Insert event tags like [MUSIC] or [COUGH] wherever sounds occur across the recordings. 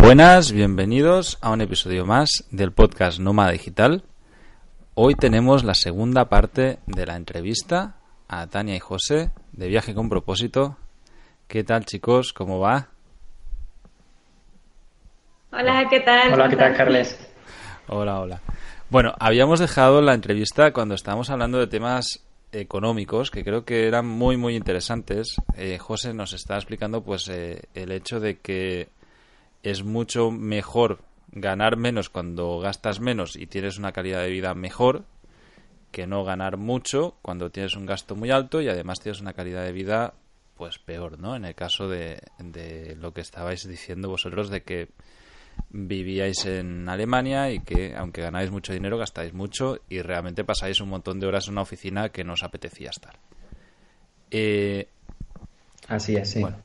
Buenas, bienvenidos a un episodio más del podcast Nómada Digital. Hoy tenemos la segunda parte de la entrevista a Tania y José de Viaje con Propósito. ¿Qué tal chicos? ¿Cómo va? Hola, ¿qué tal? Hola, ¿qué tal, Carles? Hola, hola. Bueno, habíamos dejado la entrevista cuando estábamos hablando de temas económicos que creo que eran muy muy interesantes. Eh, José nos está explicando pues eh, el hecho de que es mucho mejor ganar menos cuando gastas menos y tienes una calidad de vida mejor que no ganar mucho cuando tienes un gasto muy alto y además tienes una calidad de vida pues peor, ¿no? En el caso de, de lo que estabais diciendo vosotros de que vivíais en Alemania y que aunque ganáis mucho dinero gastáis mucho y realmente pasáis un montón de horas en una oficina que no os apetecía estar. Eh, Así es, sí. Bueno,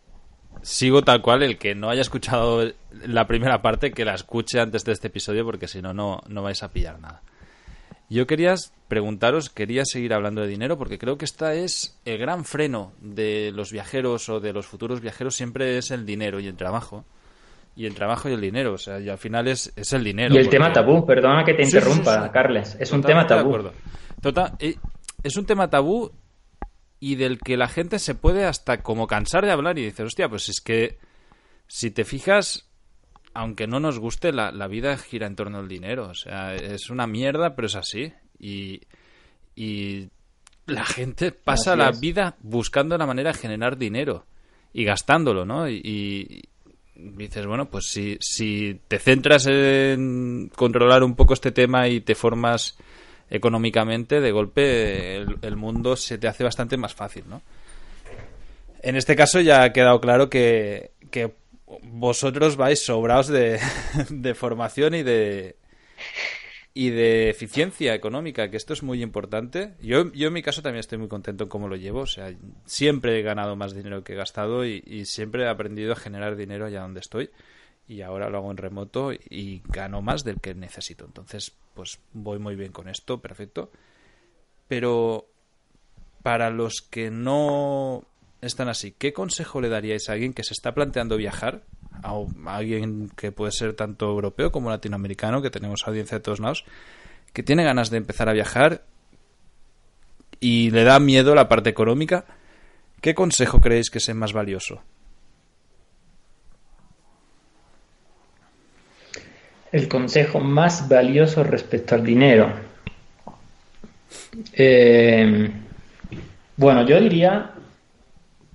sigo tal cual. El que no haya escuchado la primera parte, que la escuche antes de este episodio, porque si no, no vais a pillar nada. Yo quería preguntaros, quería seguir hablando de dinero, porque creo que esta es el gran freno de los viajeros o de los futuros viajeros, siempre es el dinero y el trabajo. Y el trabajo y el dinero, o sea, y al final es, es el dinero. Y el tema tabú, perdona que te interrumpa, Carles, es un tema tabú. Total, es un tema tabú y del que la gente se puede hasta como cansar de hablar y dices, hostia, pues es que si te fijas, aunque no nos guste, la, vida gira en torno al dinero. O sea, es una mierda, pero es así. Y, y la gente pasa la vida buscando la manera de generar dinero y gastándolo, ¿no? Y, y, dices, bueno, pues si, si te centras en controlar un poco este tema y te formas económicamente, de golpe el, mundo se te hace bastante más fácil, ¿no? En este caso ya ha quedado claro que, que vosotros vais sobrados de, [LAUGHS] de, formación y de y de eficiencia económica, que esto es muy importante. Yo, yo en mi caso también estoy muy contento en cómo lo llevo. O sea, siempre he ganado más dinero que he gastado y siempre he aprendido a generar dinero allá donde estoy y ahora lo hago en remoto y gano más del que necesito. Entonces, pues voy muy bien con esto, perfecto. Pero para los que no están así, ¿qué consejo le daríais a alguien que se está planteando viajar? A alguien que puede ser tanto europeo como latinoamericano, que tenemos audiencia de todos lados, que tiene ganas de empezar a viajar y le da miedo la parte económica. ¿Qué consejo creéis que es más valioso? El consejo más valioso respecto al dinero. Eh, bueno, yo diría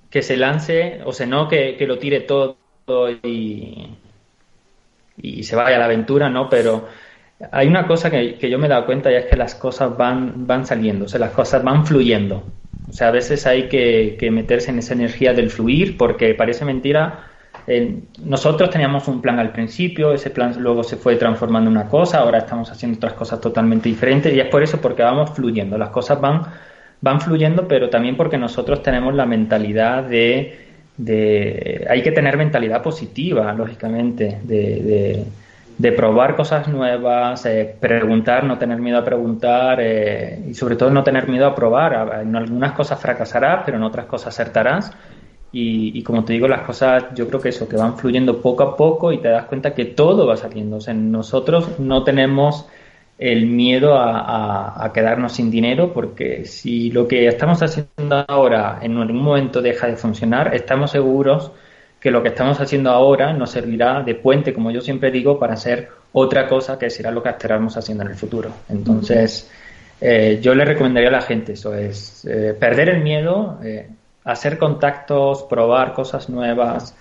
que se lance, o sea, no que, lo tire todo y, y, se vaya a la aventura, ¿no? Pero hay una cosa que, yo me he dado cuenta y es que las cosas van, van saliendo, o sea, las cosas van fluyendo. O sea, a veces hay que, que meterse en esa energía del fluir porque parece mentira, nosotros teníamos un plan al principio, ese plan luego se fue transformando en una cosa, ahora estamos haciendo otras cosas totalmente diferentes y es por eso porque vamos fluyendo, las cosas van, van fluyendo, pero también porque nosotros tenemos la mentalidad de, hay que tener mentalidad positiva, lógicamente, de, de, probar cosas nuevas, eh, preguntar, no tener miedo a preguntar eh, y sobre todo no tener miedo a probar. En algunas cosas fracasarás, pero en otras cosas acertarás y, como te digo, las cosas yo creo que eso, que van fluyendo poco a poco y te das cuenta que todo va saliendo. O sea, nosotros no tenemos el miedo a, quedarnos sin dinero porque si lo que estamos haciendo ahora en algún momento deja de funcionar, estamos seguros que lo que estamos haciendo ahora nos servirá de puente, como yo siempre digo, para hacer otra cosa que será lo que estaremos haciendo en el futuro. Entonces, eh, yo le recomendaría a la gente eso, es eh, perder el miedo, eh, hacer contactos, probar cosas nuevas,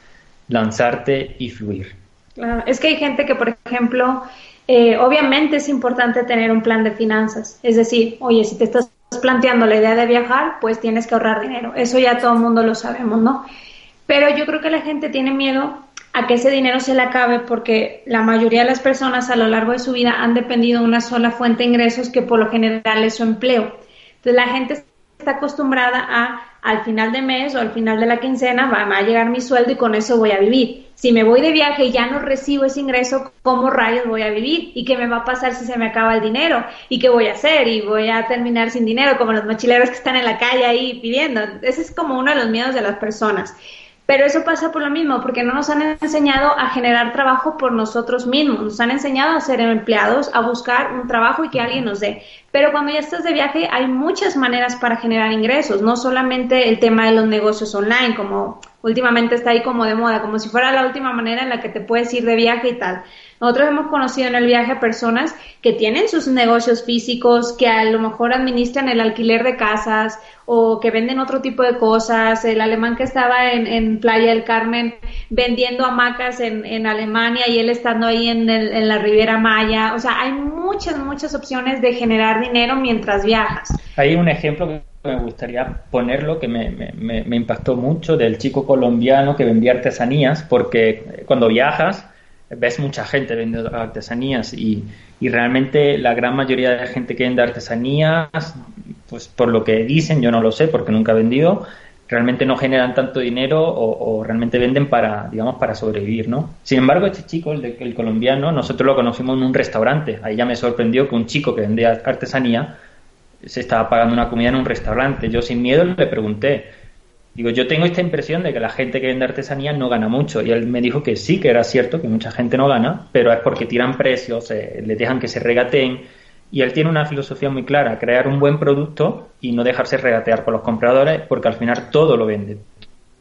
lanzarte y fluir. Claro, es que hay gente que, por ejemplo, eh, obviamente es importante tener un plan de finanzas. Es decir, oye, si te estás planteando la idea de viajar, pues tienes que ahorrar dinero. Eso ya todo el mundo lo sabemos, ¿no? Pero yo creo que la gente tiene miedo a que ese dinero se le acabe porque la mayoría de las personas a lo largo de su vida han dependido de una sola fuente de ingresos que por lo general es su empleo. Entonces la gente está acostumbrada a al final de mes o al final de la quincena va, a llegar mi sueldo y con eso voy a vivir. Si me voy de viaje y ya no recibo ese ingreso, ¿cómo rayos voy a vivir? ¿Y qué me va a pasar si se me acaba el dinero? ¿Y qué voy a hacer? ¿Y voy a terminar sin dinero como los mochileros que están en la calle ahí pidiendo? Ese es como uno de los miedos de las personas. Pero eso pasa por lo mismo, porque no nos han enseñado a generar trabajo por nosotros mismos, nos han enseñado a ser empleados, a buscar un trabajo y que alguien nos dé. Pero cuando ya estás de viaje hay muchas maneras para generar ingresos, no solamente el tema de los negocios online, como últimamente está ahí como de moda, como si fuera la última manera en la que te puedes ir de viaje y tal. Nosotros hemos conocido en el viaje a personas que tienen sus negocios físicos, que a lo mejor administran el alquiler de casas o que venden otro tipo de cosas. El alemán que estaba en, Playa del Carmen vendiendo hamacas en, en Alemania y él estando ahí en, en la Riviera Maya. O sea, hay muchas, muchas opciones de generar dinero mientras viajas. Hay un ejemplo que me gustaría ponerlo que me, me, me impactó mucho del chico colombiano que vendía artesanías porque cuando viajas ves mucha gente vendiendo artesanías y, y, realmente la gran mayoría de la gente que vende artesanías, pues por lo que dicen, yo no lo sé porque nunca he vendido, realmente no generan tanto dinero o, realmente venden para, digamos, para sobrevivir, ¿no? Sin embargo, este chico, el, el colombiano, nosotros lo conocimos en un restaurante. Ahí ya me sorprendió que un chico que vendía artesanía se estaba pagando una comida en un restaurante. Yo sin miedo le pregunté, Digo, yo tengo esta impresión de que la gente que vende artesanía no gana mucho. Y él me dijo que sí, que era cierto, que mucha gente no gana, pero es porque tiran precios, eh, le dejan que se regateen. Y él tiene una filosofía muy clara, crear un buen producto y no dejarse regatear por los compradores, porque al final todo lo vende.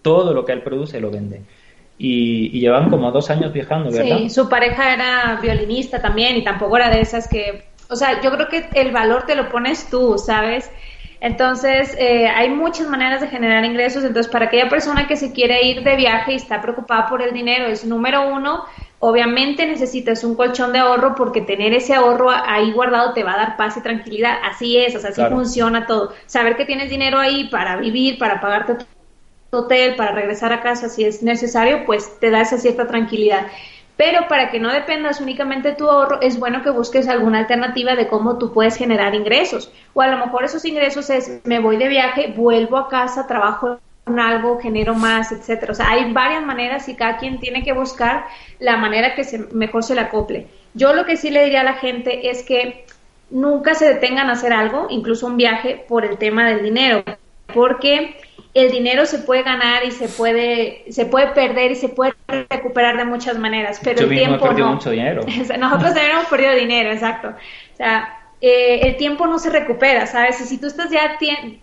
Todo lo que él produce lo vende. Y, y, llevan como dos años viajando, ¿verdad? Sí, su pareja era violinista también y tampoco era de esas que... O sea, yo creo que el valor te lo pones tú, ¿sabes? Entonces, eh, hay muchas maneras de generar ingresos. Entonces, para aquella persona que se quiere ir de viaje y está preocupada por el dinero, es número uno, obviamente necesitas un colchón de ahorro porque tener ese ahorro ahí guardado te va a dar paz y tranquilidad. Así es, o sea, así funciona todo. Saber que tienes dinero ahí para vivir, para pagarte tu hotel, para regresar a casa si es necesario, pues te da esa cierta tranquilidad. Pero para que no dependas únicamente de tu ahorro, es bueno que busques alguna alternativa de cómo tú puedes generar ingresos. O a lo mejor esos ingresos es, me voy de viaje, vuelvo a casa, trabajo en algo, genero más, etcétera. O sea, hay varias maneras y cada quien tiene que buscar la manera que se, mejor se le acople. Yo lo que sí le diría a la gente es que nunca se detengan a hacer algo, incluso un viaje, por el tema del dinero, porque el dinero se puede ganar y se puede se puede perder y se puede recuperar de muchas maneras, pero el tiempo no. mucho dinero. [LAUGHS] Nosotros también hemos perdido dinero, exacto. O sea, eh, el tiempo no se recupera, ¿sabes? Y si tú estás ya,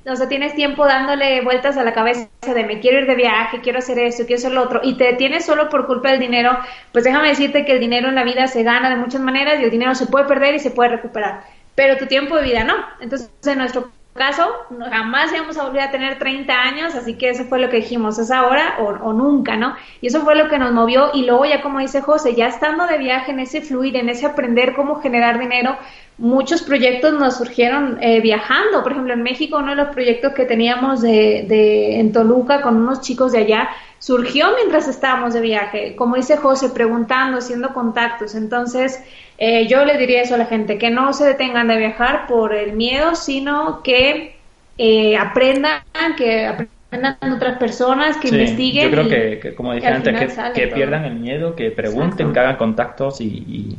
o sea, tienes tiempo dándole vueltas a la cabeza de me quiero ir de viaje, quiero hacer esto, quiero hacer lo otro, y te detienes solo por culpa del dinero, pues déjame decirte que el dinero en la vida se gana de muchas maneras y el dinero se puede perder y se puede recuperar, pero tu tiempo de vida no. Entonces, en nuestro caso, jamás íbamos a volver a tener 30 años, así que eso fue lo que dijimos, es ahora o, nunca, ¿no? Y eso fue lo que nos movió y luego ya como dice José, ya estando de viaje en ese fluir, en ese aprender cómo generar dinero, muchos proyectos nos surgieron eh, viajando, por ejemplo en México uno de los proyectos que teníamos de, de, en Toluca con unos chicos de allá surgió mientras estábamos de viaje, como dice José, preguntando, haciendo contactos, entonces eh, yo le diría eso a la gente, que no se detengan de viajar por el miedo, sino que eh, aprendan, que aprendan otras personas, que investiguen. Yo creo que, como dije antes, que, pierdan el miedo, que pregunten, que hagan contactos y,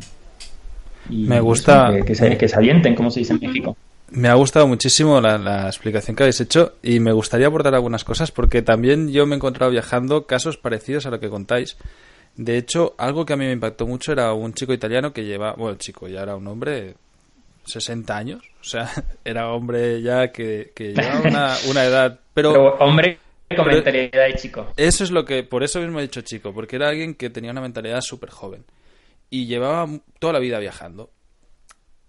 me gusta que, se, que, avienten, como se dice en México. Me ha gustado muchísimo la, la, explicación que habéis hecho y me gustaría aportar algunas cosas porque también yo me he encontrado viajando casos parecidos a lo que contáis de hecho, algo que a mí me impactó mucho era un chico italiano que lleva, bueno, el chico ya era un hombre 60 años, o sea, [LAUGHS] era hombre ya que, que llevaba una, una edad, pero, hombre con mentalidad de chico. Eso es lo que, por eso mismo he dicho chico, porque era alguien que tenía una mentalidad súper joven y llevaba toda la vida viajando.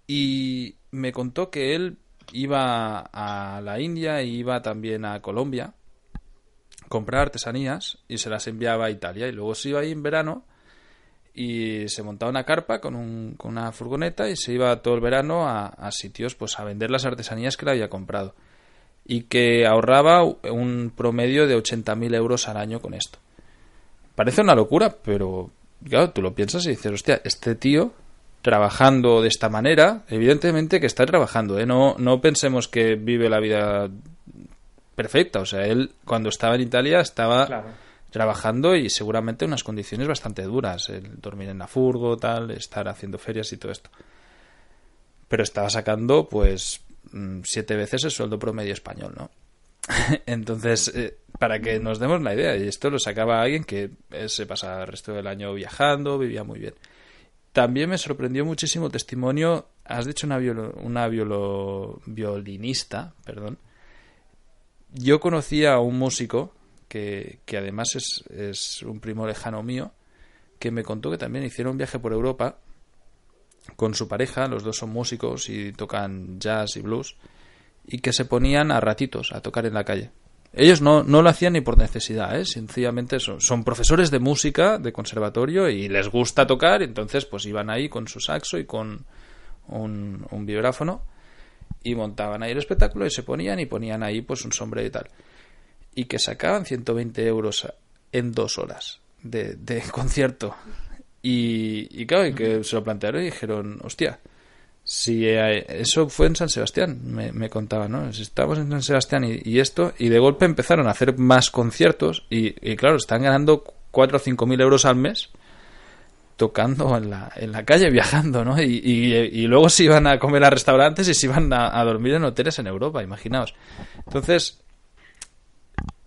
Y me contó que él iba a la India y iba también a Colombia comprar artesanías y se las enviaba a Italia. Y luego se iba ahí en verano y se montaba una carpa con, un, con una furgoneta y se iba todo el verano a, a, sitios pues a vender las artesanías que le había comprado. Y que ahorraba un promedio de 80.000 euros al año con esto. Parece una locura, pero claro, tú lo piensas y dices, hostia, este tío trabajando de esta manera, evidentemente que está trabajando, ¿eh? no, no pensemos que vive la vida perfecta. O sea, él cuando estaba en Italia estaba trabajando y seguramente en unas condiciones bastante duras. El dormir en la furgo, tal, estar haciendo ferias y todo esto. Pero estaba sacando, pues, mm, siete veces el sueldo promedio español, ¿no? [LAUGHS] Entonces, eh, para que nos demos la idea, y esto lo sacaba alguien que eh, se pasaba el resto del año viajando, vivía muy bien. También me sorprendió muchísimo testimonio, has dicho una, una violinista, perdón. Yo conocía a un músico que, que además es, es un primo lejano mío, que me contó que también hicieron un viaje por Europa con su pareja, los dos son músicos y tocan jazz y blues, y que se ponían a ratitos a tocar en la calle. Ellos no, no lo hacían ni por necesidad, ¿eh? sencillamente son, profesores de música de conservatorio y les gusta tocar, entonces pues iban ahí con su saxo y con un, un vibráfono y montaban ahí el espectáculo y se ponían y ponían ahí pues un sombrero y tal. Y que sacaban 120 euros en dos horas de, de [LAUGHS] concierto. Y, y claro, y que se lo plantearon y dijeron, hostia, si eso fue en San Sebastián, me, me contaba, ¿no? Estábamos en San Sebastián y, esto, y de golpe empezaron a hacer más conciertos, y, claro, están ganando 4 o 5 mil euros al mes tocando en la, en la calle, [LAUGHS] viajando, ¿no? Y, y, luego se iban a comer a restaurantes y se iban a, dormir en hoteles en Europa, imaginaos. Entonces,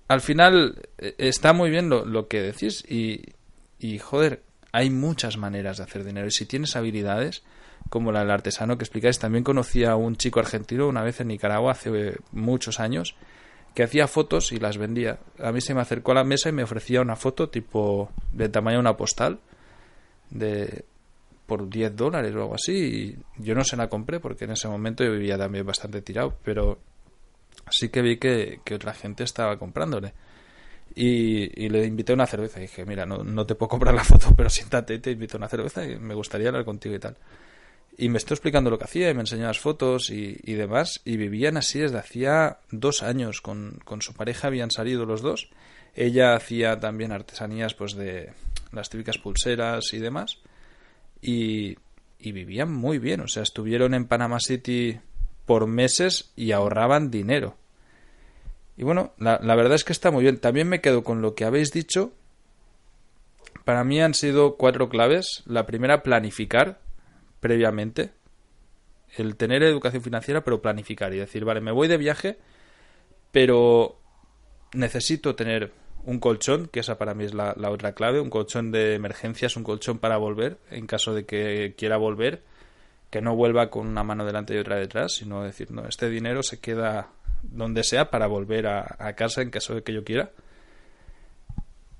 al final e, está muy bien lo, lo que decís y, y, joder, hay muchas maneras de hacer dinero y si tienes habilidades como la del artesano que explicáis. También conocí a un chico argentino una vez en Nicaragua hace muchos años que hacía fotos y las vendía. A mí se me acercó a la mesa y me ofrecía una foto tipo de tamaño de una postal de por 10 dólares o algo así. Y yo no se la compré porque en ese momento yo vivía también bastante tirado, pero sí que vi que, otra gente estaba comprándole. Y, le invité una cerveza. Dije, mira, no, no te puedo comprar la foto, pero siéntate y te invito a una cerveza me gustaría hablar contigo y tal. Y me estoy explicando lo que hacía y me enseñó las fotos y, demás. Y vivían así desde hacía dos años. Con, con, su pareja habían salido los dos. Ella hacía también artesanías pues de las típicas pulseras y demás. Y, y vivían muy bien. O sea, estuvieron en Panama City por meses y ahorraban dinero. Y bueno, la, la verdad es que está muy bien. También me quedo con lo que habéis dicho. Para mí han sido cuatro claves. La primera, planificar previamente. El tener educación financiera, pero planificar y decir, vale, me voy de viaje, pero necesito tener un colchón, que esa para mí es la, otra clave, un colchón de emergencias, un colchón para volver, en caso de que quiera volver, que no vuelva con una mano delante y otra detrás, sino decir, no, este dinero se queda donde sea para volver a, a casa en caso de que yo quiera.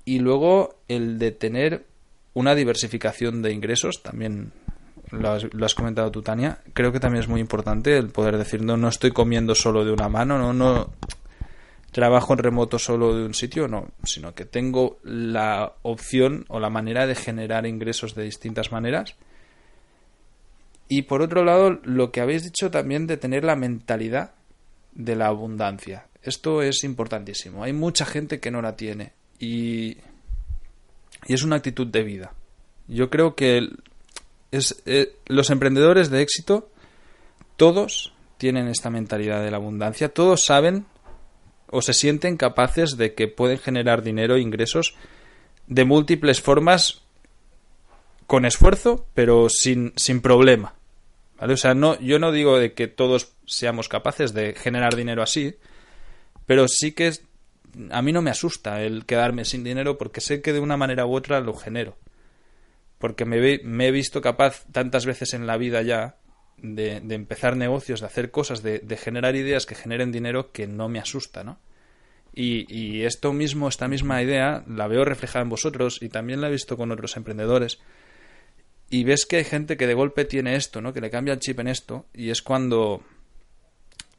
Y luego el de tener una diversificación de ingresos, también lo has, comentado tú, Tania, creo que también es muy importante el poder decir, no, no estoy comiendo solo de una mano, no, no trabajo en remoto solo de un sitio, no, sino que tengo la opción o la manera de generar ingresos de distintas maneras. Y por otro lado, lo que habéis dicho también de tener la mentalidad de la abundancia. Esto es importantísimo. Hay mucha gente que no la tiene y, y es una actitud de vida. Yo creo que es, eh, los emprendedores de éxito, todos tienen esta mentalidad de la abundancia, todos saben o se sienten capaces de que pueden generar dinero e ingresos de múltiples formas con esfuerzo, pero sin, sin problema. ¿Vale? O sea, no, yo no digo de que todos seamos capaces de generar dinero así, pero sí que a mí no me asusta el quedarme sin dinero porque sé que de una manera u otra lo genero porque me, he visto capaz tantas veces en la vida ya de, empezar negocios, de hacer cosas, de, generar ideas que generen dinero que no me asusta, ¿no? Y, esto mismo, esta misma idea, la veo reflejada en vosotros y también la he visto con otros emprendedores. Y ves que hay gente que de golpe tiene esto, ¿no? Que le cambia el chip en esto y es cuando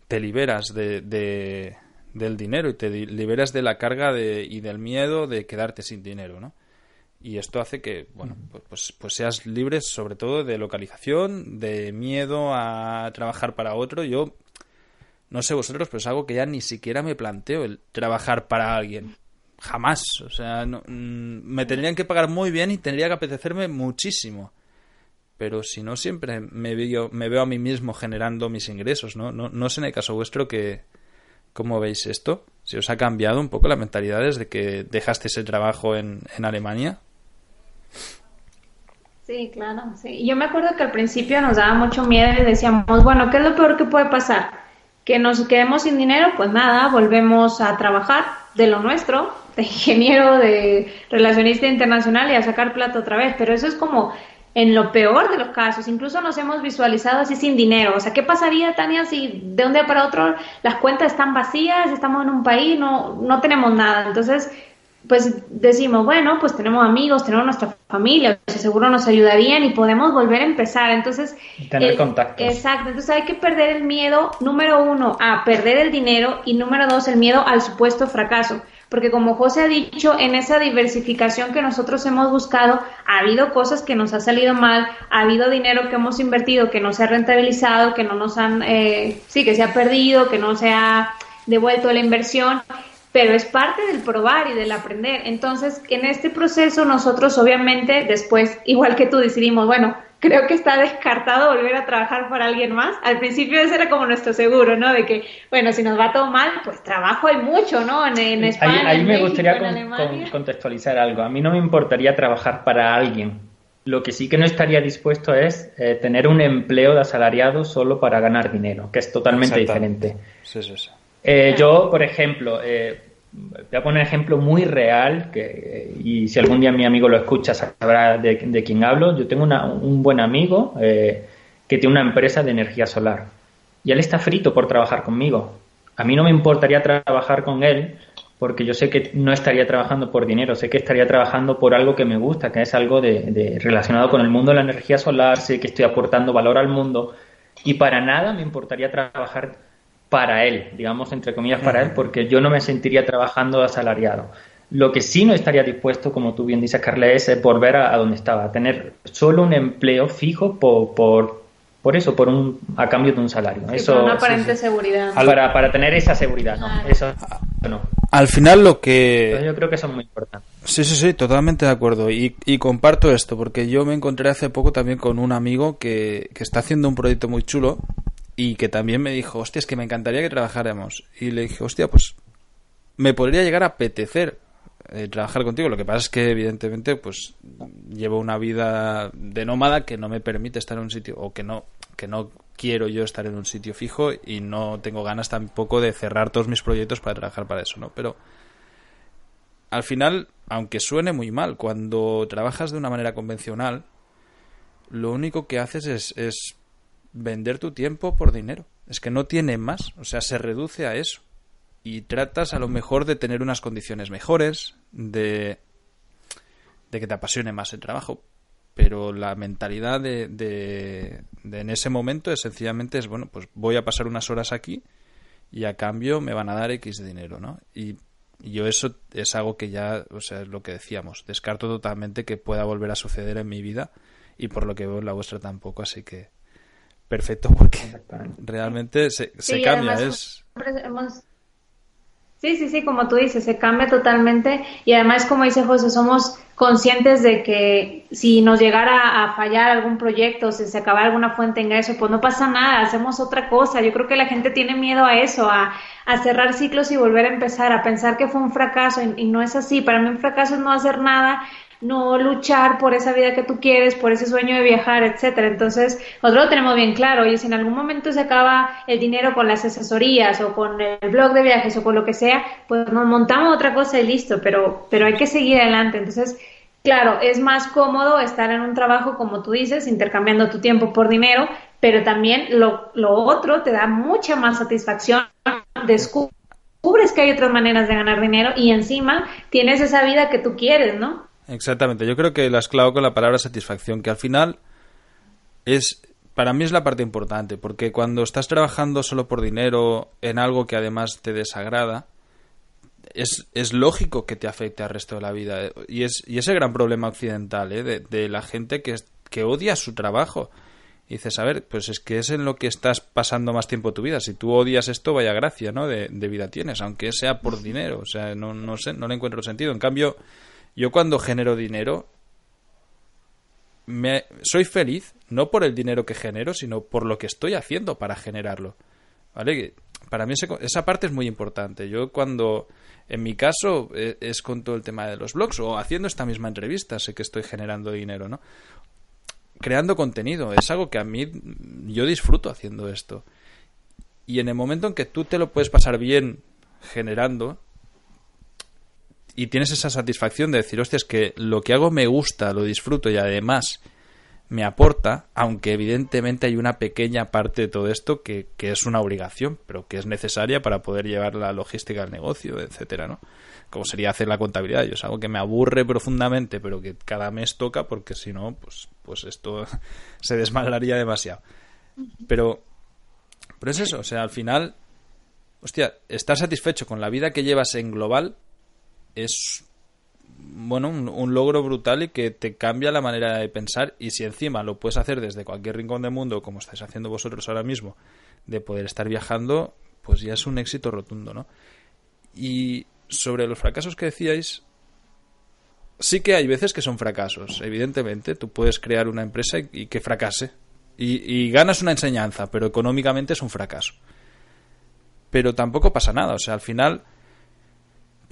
te liberas de, del dinero y te liberas de la carga de, y del miedo de quedarte sin dinero, ¿no? Y esto hace que bueno pues, pues, pues, seas libre sobre todo de localización de miedo a trabajar para otro. Yo no sé vosotros pero es algo que ya ni siquiera me planteo el trabajar para alguien. Jamás. O sea mm, me tendrían que pagar muy bien y tendría que apetecerme muchísimo. Pero si no siempre me veo me veo a mí mismo generando mis ingresos no no, no sé en el caso vuestro que cómo veis esto si os ha cambiado un poco la mentalidad desde que dejaste ese trabajo en, en Alemania Sí, claro, sí. Yo me acuerdo que al principio nos daba mucho miedo y decíamos, bueno, ¿qué es lo peor que puede pasar? Que nos quedemos sin dinero, pues nada, volvemos a trabajar de lo nuestro, de ingeniero, de relacionista internacional y a sacar plata otra vez, pero eso es como en lo peor de los casos, incluso nos hemos visualizado así sin dinero. O sea, ¿qué pasaría, Tania, si de un día para otro las cuentas están vacías, estamos en un país, no, no tenemos nada? Entonces, pues decimos, bueno, pues tenemos amigos, tenemos nuestra familia, seguro nos ayudarían y podemos volver a empezar. Entonces, tener contacto. Exacto, entonces hay que perder el miedo, número uno, a perder el dinero y número dos, el miedo al supuesto fracaso porque como José ha dicho, en esa diversificación que nosotros hemos buscado, ha habido cosas que nos ha salido mal, ha habido dinero que hemos invertido que no se ha rentabilizado, que no nos han, eh, sí, que se ha perdido, que no se ha devuelto la inversión, pero es parte del probar y del aprender. Entonces, en este proceso nosotros obviamente después, igual que tú, decidimos, bueno, creo que está descartado volver a trabajar para alguien más. Al principio ese era como nuestro seguro, ¿no? De que, bueno, si nos va todo mal, pues trabajo hay mucho, ¿no? En, España. Ahí, me gustaría contextualizar algo. A mí no me importaría trabajar para alguien. Lo que sí que no estaría dispuesto es eh, tener un empleo de asalariado solo para ganar dinero, que es totalmente diferente. Sí, sí, sí. Eh, yo, por ejemplo, eh, voy a poner un ejemplo muy real, que, y si algún día mi amigo lo escucha sabrá de, de quién hablo. Yo tengo un buen amigo eh, que tiene una empresa de energía solar y él está frito por trabajar conmigo. A mí no me importaría trabajar con él porque yo sé que no estaría trabajando por dinero, sé que estaría trabajando por algo que me gusta, que es algo de, relacionado con el mundo de la energía solar, sé que estoy aportando valor al mundo y para nada me importaría trabajar para él, digamos entre comillas para él, porque yo no me sentiría trabajando asalariado. Lo que sí no estaría dispuesto, como tú bien dices, Carla, es volver a, donde estaba, a tener solo un empleo fijo por, por, por eso, por un, a cambio de un salario. eso, una aparente seguridad. Para, para tener esa seguridad, no, eso no. Al final lo que... yo creo que eso es muy importante. Sí, sí, sí, totalmente de acuerdo. Y, y, comparto esto, porque yo me encontré hace poco también con un amigo que, que está haciendo un proyecto muy chulo y que también me dijo, hostia, es que me encantaría que trabajáramos. Y le dije, hostia, pues me podría llegar a apetecer eh, trabajar contigo. Lo que pasa es que, evidentemente, pues llevo una vida de nómada que no me permite estar en un sitio, o que no, que no quiero yo estar en un sitio fijo y no tengo ganas tampoco de cerrar todos mis proyectos para trabajar para eso, ¿no? Pero al final, aunque suene muy mal, cuando trabajas de una manera convencional, lo único que haces es, es vender tu tiempo por dinero. Es que no tiene más, o sea, se reduce a eso. Y tratas a lo mejor de tener unas condiciones mejores, de, de que te apasione más el trabajo. Pero la mentalidad de, de, en ese momento es sencillamente es, bueno, pues voy a pasar unas horas aquí y a cambio me van a dar X dinero, ¿no? Y yo eso es algo que ya, o sea, es lo que decíamos, descarto totalmente que pueda volver a suceder en mi vida y por lo que veo en la vuestra tampoco, así que perfecto porque realmente se, cambia. Es... Sí, sí, sí, como tú dices, se cambia totalmente y además, como dice José, somos conscientes de que si nos llegara a fallar algún proyecto, si se acaba alguna fuente de ingreso, pues no pasa nada, hacemos otra cosa. Yo creo que la gente tiene miedo a eso, a, a cerrar ciclos y volver a empezar, a pensar que fue un fracaso y, y no es así. Para mí un fracaso es no hacer nada no luchar por esa vida que tú quieres, por ese sueño de viajar, etcétera. Entonces, nosotros lo tenemos bien claro, y si en algún momento se acaba el dinero con las asesorías o con el blog de viajes o con lo que sea, pues nos montamos otra cosa y listo, pero, pero hay que seguir adelante. Entonces, claro, es más cómodo estar en un trabajo, como tú dices, intercambiando tu tiempo por dinero, pero también lo, lo otro te da mucha más satisfacción, descubres que hay otras maneras de ganar dinero y encima tienes esa vida que tú quieres, ¿no? Exactamente, yo creo que la has con la palabra satisfacción, que al final es, para mí es la parte importante, porque cuando estás trabajando solo por dinero en algo que además te desagrada, es, es lógico que te afecte al resto de la vida. Y es y ese gran problema occidental, ¿eh? de, la gente que, que odia su trabajo. Y dices, a ver, pues es que es en lo que estás pasando más tiempo de tu vida. Si tú odias esto, vaya gracia, ¿no? De, de vida tienes, aunque sea por dinero. O sea, no, no sé, no le encuentro sentido. En cambio, yo cuando genero dinero, me, soy feliz no por el dinero que genero, sino por lo que estoy haciendo para generarlo. ¿Vale? Para mí esa parte es muy importante. Yo cuando, en mi caso, e, es con todo el tema de los blogs o haciendo esta misma entrevista, sé que estoy generando dinero, ¿no? Creando contenido, es algo que a mí yo disfruto haciendo esto. Y en el momento en que tú te lo puedes pasar bien generando, y tienes esa satisfacción de decir, hostia, es que lo que hago me gusta, lo disfruto y además me aporta, aunque evidentemente hay una pequeña parte de todo esto que, que, es una obligación, pero que es necesaria para poder llevar la logística al negocio, etcétera, ¿no? Como sería hacer la contabilidad. Yo es algo que me aburre profundamente, pero que cada mes toca, porque si no, pues, pues esto [LAUGHS] se desmalaría demasiado. Pero, pero es eso, o sea, al final, hostia, estar satisfecho con la vida que llevas en global es bueno, un, logro brutal y que te cambia la manera de pensar y si encima lo puedes hacer desde cualquier rincón del mundo, como estáis haciendo vosotros ahora mismo, de poder estar viajando, pues ya es un éxito rotundo, ¿no? Y sobre los fracasos que decíais, sí que hay veces que son fracasos, evidentemente, tú puedes crear una empresa y, que fracase y, y ganas una enseñanza, pero económicamente es un fracaso. Pero tampoco pasa nada, o sea, al final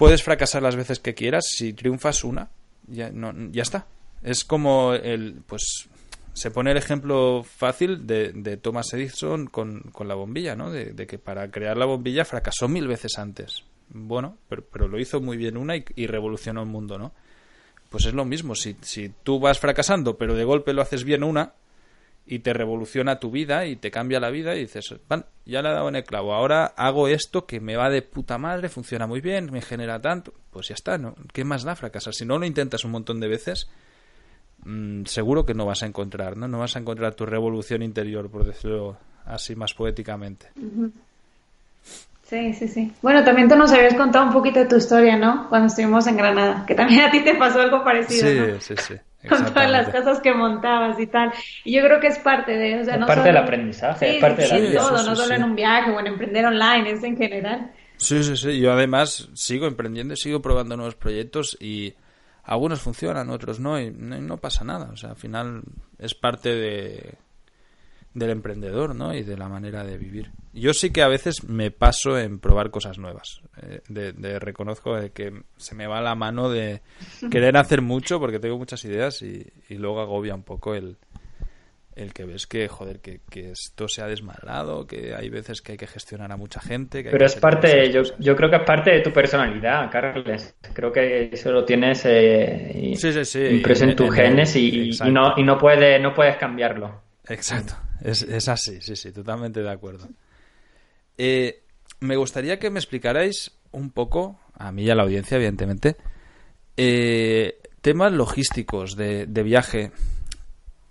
puedes fracasar las veces que quieras, si triunfas una, ya, no, ya está. Es como el, pues, se pone el ejemplo fácil de, de Thomas Edison con, con, la bombilla, ¿no? De, que para crear la bombilla fracasó mil veces antes. Bueno, pero, pero lo hizo muy bien una y, y, revolucionó el mundo, ¿no? Pues es lo mismo, si, si tú vas fracasando, pero de golpe lo haces bien una, y te revoluciona tu vida y te cambia la vida y dices, Van, ya le he dado en el clavo, ahora hago esto que me va de puta madre, funciona muy bien, me genera tanto, pues ya está, ¿no? ¿Qué más da fracasar? Si no lo intentas un montón de veces, mmm, seguro que no vas a encontrar, ¿no? No vas a encontrar tu revolución interior, por decirlo así más poéticamente. Sí, sí, sí. Bueno, también tú nos habías contado un poquito de tu historia, ¿no? Cuando estuvimos en Granada, que también a ti te pasó algo parecido. Sí, ¿no? sí, sí con todas las cosas que montabas y tal. Y yo creo que es parte de, o sea, es no parte solo, del aprendizaje, sí, es parte sí, de la vida. todo, sí, no sí, solo sí. en un viaje o en emprender online, es en general. Sí, sí, sí. Yo además sigo emprendiendo, sigo probando nuevos proyectos y algunos funcionan, otros no, y no, no pasa nada. O sea, al final es parte de del emprendedor, ¿no? Y de la manera de vivir. Yo sí que a veces me paso en probar cosas nuevas. Eh, de, de, reconozco que se me va la mano de querer hacer mucho porque tengo muchas ideas y, y luego agobia un poco el, el que ves que, joder, que, que, esto se ha desmadrado, que hay veces que hay que gestionar a mucha gente. Que Pero es parte, yo, yo, creo que es parte de tu personalidad, Carles. Creo que eso lo tienes eh, sí, sí, sí. impreso en, en tus genes y, y, no, y no, puedes, no puedes cambiarlo. Exacto, es, es así, sí, sí, totalmente de acuerdo. Eh, me gustaría que me explicarais un poco, a mí y a la audiencia, evidentemente, eh, temas logísticos de, de, viaje.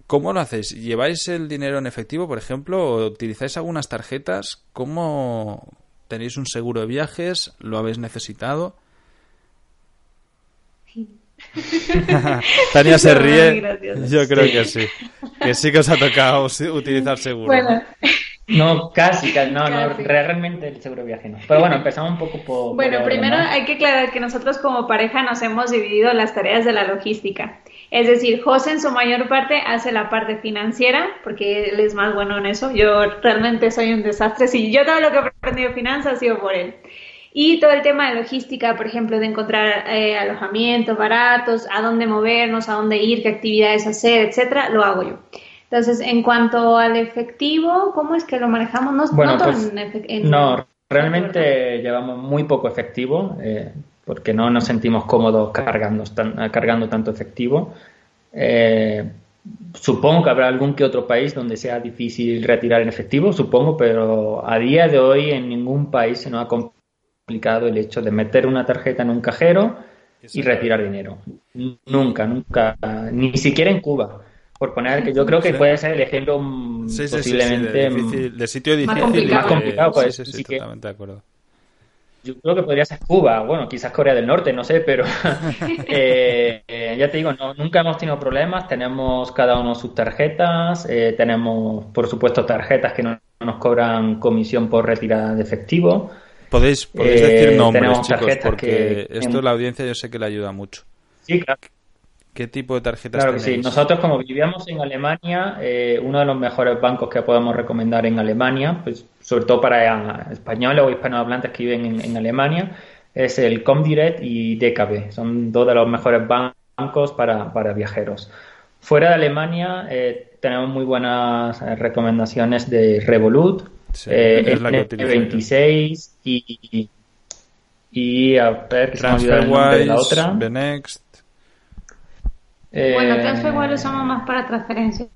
¿Cómo lo hacéis? ¿Lleváis el dinero en efectivo, por ejemplo, o utilizáis algunas tarjetas? ¿Cómo tenéis un seguro de viajes? ¿Lo habéis necesitado? [LAUGHS] Tania se ríe. Yo creo sí. que sí. Que sí que os ha tocado utilizar seguro. Bueno. No, casi, casi no, casi. no, realmente el seguro viaje no. Pero bueno, empezamos un poco por... Bueno, por primero hay que aclarar que nosotros como pareja nos hemos dividido las tareas de la logística. Es decir, José en su mayor parte hace la parte financiera, porque él es más bueno en eso. Yo realmente soy un desastre. Si yo todo lo que he aprendido de finanzas ha sido por él. Y todo el tema de logística, por ejemplo, de encontrar eh, alojamientos baratos, a dónde movernos, a dónde ir, qué actividades hacer, etcétera, lo hago yo. Entonces, en cuanto al efectivo, ¿cómo es que lo manejamos? No, bueno, no, pues, en, en, no realmente en... llevamos muy poco efectivo, eh, porque no nos sentimos cómodos cargando, tan, cargando tanto efectivo. Eh, supongo que habrá algún que otro país donde sea difícil retirar en efectivo, supongo, pero a día de hoy en ningún país se nos ha el hecho de meter una tarjeta en un cajero y retirar dinero. Nunca, nunca, ni siquiera en Cuba por poner que yo creo que sí. puede ser el ejemplo sí, sí, posiblemente de, difícil, de, sitio difícil más complicado, más complicado pues, sí, sí, totalmente de acuerdo yo creo que podría ser Cuba, bueno, quizás Corea del Norte, no sé, pero eh, [LAUGHS] [LAUGHS] eh, ya te digo, no, nunca hemos tenido problemas, tenemos cada uno sus tarjetas, eh, tenemos, por supuesto, tarjetas que no nos cobran comisión por retirada de efectivo. Podéis, podéis decir nombres, chicos, porque que, esto la audiencia yo sé que le ayuda mucho. Sí, claro. ¿Qué tipo de tarjetas Claro que tenéis? sí. Nosotros, como vivíamos en Alemania, eh, uno de los mejores bancos que podemos recomendar en Alemania, pues sobre todo para españoles o hispanohablantes que viven en, en Alemania, es el Comdirect y DKB. Son dos de los mejores bancos para, para viajeros. Fuera de Alemania eh, tenemos muy buenas recomendaciones de Revolut, Sí, eh, es la que utilizo yo. N26 y, y a ver que se me ha olvidado el nombre de la otra. The Next. Eh, Bueno, TransferWise lo usamos más para transferencias.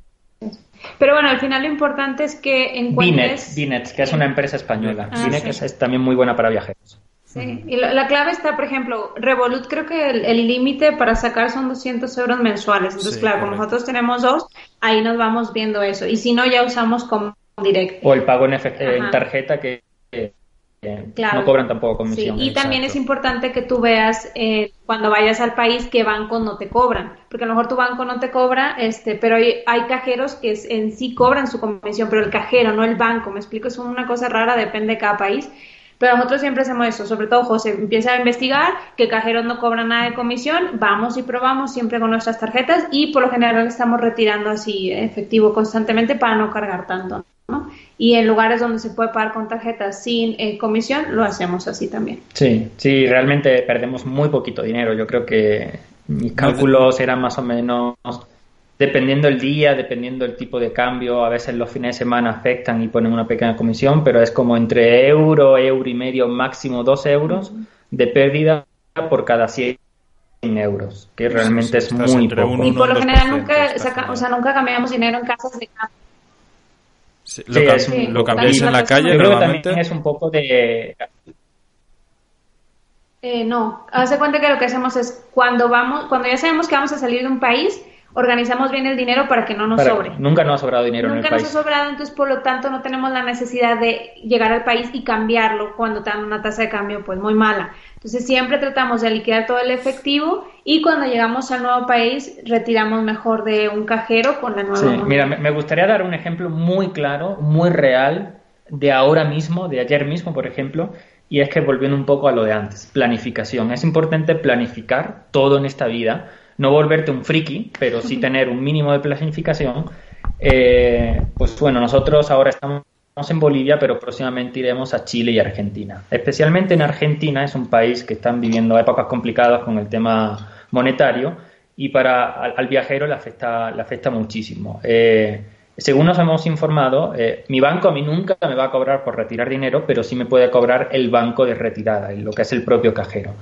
Pero bueno, al final lo importante es que Binet, encuentres... Binet, que es una empresa española. Ah, Binet sí. es, es también muy buena para viajeros. Sí, y la, la clave está, por ejemplo, Revolut creo que el límite para sacar son 200 euros mensuales. Entonces, Sí, claro, como correcto. nosotros tenemos dos, ahí nos vamos viendo eso. Y si no, ya usamos como directo. O el pago en, en tarjeta que Claro. no cobran tampoco Sí, comisión. y también es importante que tú veas eh, cuando vayas al país qué banco no te cobran, porque a lo mejor tu banco no te cobra, este, pero hay, hay cajeros que es- en sí cobran su comisión, pero el cajero, no el banco, me explico, es una cosa rara, depende de cada país. Pero nosotros siempre hacemos eso, sobre todo José empieza a investigar que cajeros no cobran nada de comisión, vamos y probamos siempre con nuestras tarjetas y por lo general estamos retirando así efectivo constantemente para no cargar tanto. ¿No? Y en lugares donde se puede pagar con tarjetas sin eh, comisión, lo hacemos así también. Sí, sí, realmente perdemos muy poquito dinero. Yo creo que mis cálculos eran más o menos, dependiendo el día, dependiendo el tipo de cambio, a veces los fines de semana afectan y ponen una pequeña comisión, pero es como entre euro, euro y medio, máximo dos euros de pérdida por cada 100 euros, que realmente es muy poco. Y por lo 2%, general nunca, saca- o sea, nunca cambiamos dinero en casas de cambio. Sí, Sí, lo, es un- lo cambiáis en la calle Yo creo que también es un poco de... Eh, no, hace cuenta que lo que hacemos es cuando vamos, cuando ya sabemos que vamos a salir de un país, organizamos bien el dinero para que no nos para- sobre. Nunca nos ha sobrado dinero en Nunca el nos país. ha sobrado, entonces por lo tanto no tenemos la necesidad de llegar al país y cambiarlo cuando te dan una tasa de cambio pues muy mala. Entonces siempre tratamos de liquidar todo el efectivo y cuando llegamos al nuevo país retiramos mejor de un cajero con la nueva Sí, moneda. mira, me me gustaría dar un ejemplo muy claro, muy real, de ahora mismo, de ayer mismo, por ejemplo, y es que volviendo un poco a lo de antes, planificación. Es importante planificar todo en esta vida, no volverte un friki, pero sí [LAUGHS] tener un mínimo de planificación. Eh, pues bueno, nosotros ahora estamos en Bolivia, pero próximamente iremos a Chile y Argentina. Especialmente en Argentina, es un país que están viviendo épocas complicadas con el tema monetario y para al, al viajero le afecta, le afecta muchísimo. Eh, según nos hemos informado, eh, mi banco a mí nunca me va a cobrar por retirar dinero, pero sí me puede cobrar el banco de retirada, lo que es el propio cajero.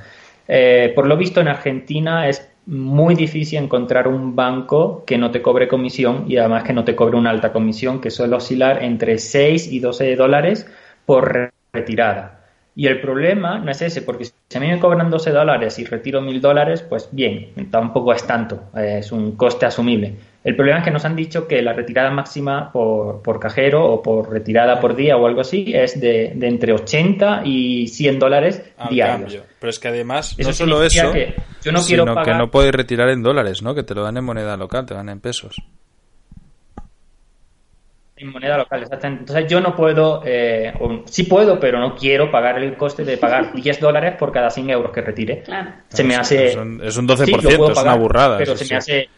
Eh, por lo visto, en Argentina es muy difícil encontrar un banco que no te cobre comisión y además que no te cobre una alta comisión, que suele oscilar entre 6 y 12 dólares por re- retirada. Y el problema no es ese, porque si a mí me cobran 12 dólares y retiro 1000 dólares, pues bien, tampoco es tanto, eh, es un coste asumible. El problema es que nos han dicho que la retirada máxima por, por cajero o por retirada por día o algo así es de, de entre 80 y 100 dólares al diarios. cambio. Pero es que además, Eso no solo eso, que yo no sino quiero que no puedes retirar en dólares, ¿no? Que te lo dan en moneda local, te dan en pesos. En moneda local, exactamente. Entonces yo no puedo, eh, o sí puedo, pero no quiero pagar el coste de pagar [LAUGHS] 10 dólares por cada 100 euros que retire. Claro. Se me Es- hace... Es un, es un 12%, Sí, es una burrada. Pero sí, se me sí. hace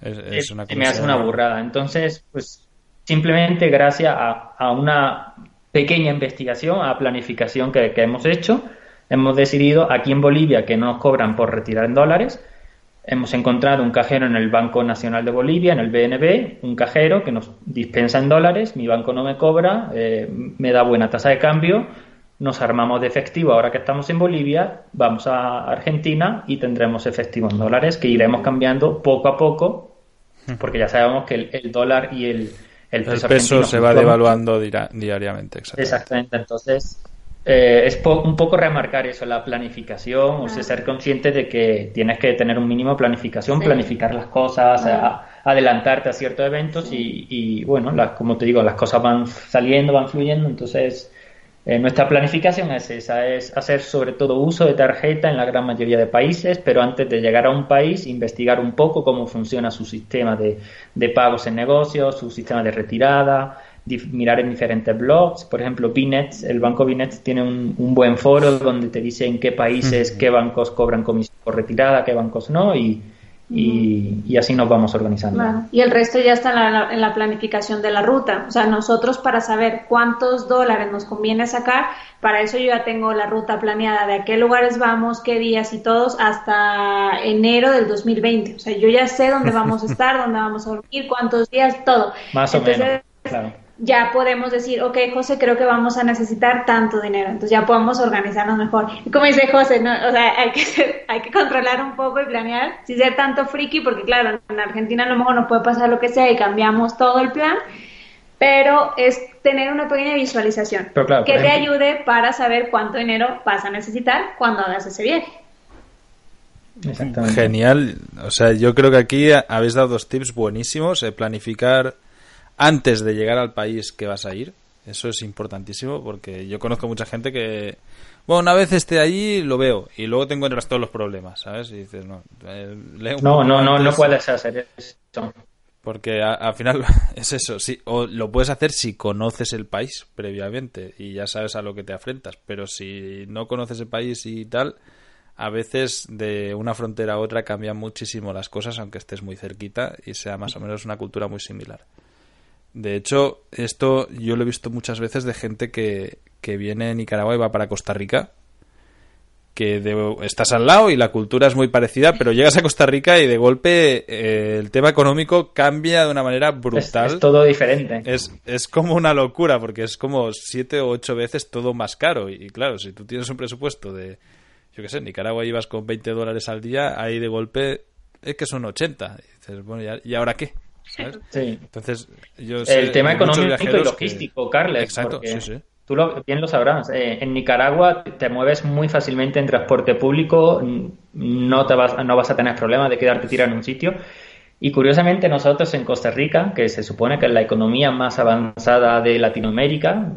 Es, una me hace una burrada. Entonces, pues simplemente gracias a, a una pequeña investigación, a planificación que, que hemos hecho, hemos decidido aquí en Bolivia que no nos cobran por retirar en dólares. Hemos encontrado un cajero en el Banco Nacional de Bolivia, en el BNB, un cajero que nos dispensa en dólares, mi banco no me cobra, eh, me da buena tasa de cambio, nos armamos de efectivo ahora que estamos en Bolivia, vamos a Argentina y tendremos efectivo en dólares que iremos cambiando poco a poco, porque ya sabemos que el, el dólar y el, el El peso, peso argentino se va devaluando diariamente. Exactamente. Exactamente, entonces eh, es po- un poco remarcar eso, la planificación, o sea, ser consciente de que tienes que tener un mínimo de planificación, Sí. planificar las cosas, a- adelantarte a ciertos eventos y, y, bueno, las, como te digo, las cosas van saliendo, van fluyendo, entonces eh, nuestra planificación es esa, es hacer sobre todo uso de tarjeta en la gran mayoría de países, pero antes de llegar a un país, investigar un poco cómo funciona su sistema de, de pagos en negocios, su sistema de retirada, mirar en diferentes blogs. Por ejemplo, Binet, el banco Binet tiene un, un buen foro donde te dice en qué países, qué bancos cobran comisión por retirada, qué bancos no, y, y, y así nos vamos organizando. Claro. Y el resto ya está en la, en la planificación de la ruta. O sea, nosotros para saber cuántos dólares nos conviene sacar, para eso yo ya tengo la ruta planeada de a qué lugares vamos, qué días y todos hasta enero del 2020. O sea, yo ya sé dónde vamos a [LAUGHS] estar, dónde vamos a dormir, cuántos días, todo. Más o menos, claro. Ya podemos decir, ok, José, creo que vamos a necesitar tanto dinero, entonces ya podemos organizarnos mejor. Y como dice José, ¿no? o sea, hay que, hay que controlar un poco y planear, si ser tanto friki, porque claro, en Argentina a lo mejor nos puede pasar lo que sea y cambiamos todo el plan, pero es tener una pequeña visualización que te ayude para saber cuánto dinero vas a necesitar cuando hagas ese viaje. Genial. O sea, yo creo que aquí habéis dado dos tips buenísimos. Eh, planificar antes de llegar al país que vas a ir. Eso es importantísimo porque yo conozco mucha gente que, bueno, una vez esté allí lo veo y luego te encuentras todos los problemas, ¿sabes? Y dices, no, eh, no, no, no, no puedes hacer eso. Porque al final [LAUGHS] es eso, sí, o lo puedes hacer si conoces el país previamente y ya sabes a lo que te afrentas, pero si no conoces el país y tal, a veces de una frontera a otra cambian muchísimo las cosas, aunque estés muy cerquita y sea más o menos una cultura muy similar. De hecho, esto yo lo he visto muchas veces de gente que, que viene de Nicaragua y va para Costa Rica, que estás al lado y la cultura es muy parecida, pero llegas a Costa Rica y de golpe eh, el tema económico cambia de una manera brutal. Es, todo diferente. Es, es, como una locura, porque es como siete o ocho veces todo más caro. Y, y claro, si tú tienes un presupuesto de yo qué sé, en Nicaragua ibas con 20 dólares al día, ahí de golpe es que son 80. Y dices, bueno, ¿y ahora qué? ¿Sabes? Sí. Entonces, yo El tema económico y logístico, Carles. Exacto, sí, sí. Tú lo, bien lo sabrás. Eh, en Nicaragua te mueves muy fácilmente en transporte público, no, te vas, no vas a tener problemas de quedarte tirado en un sitio. Y curiosamente nosotros en Costa Rica, que se supone que es la economía más avanzada de Latinoamérica,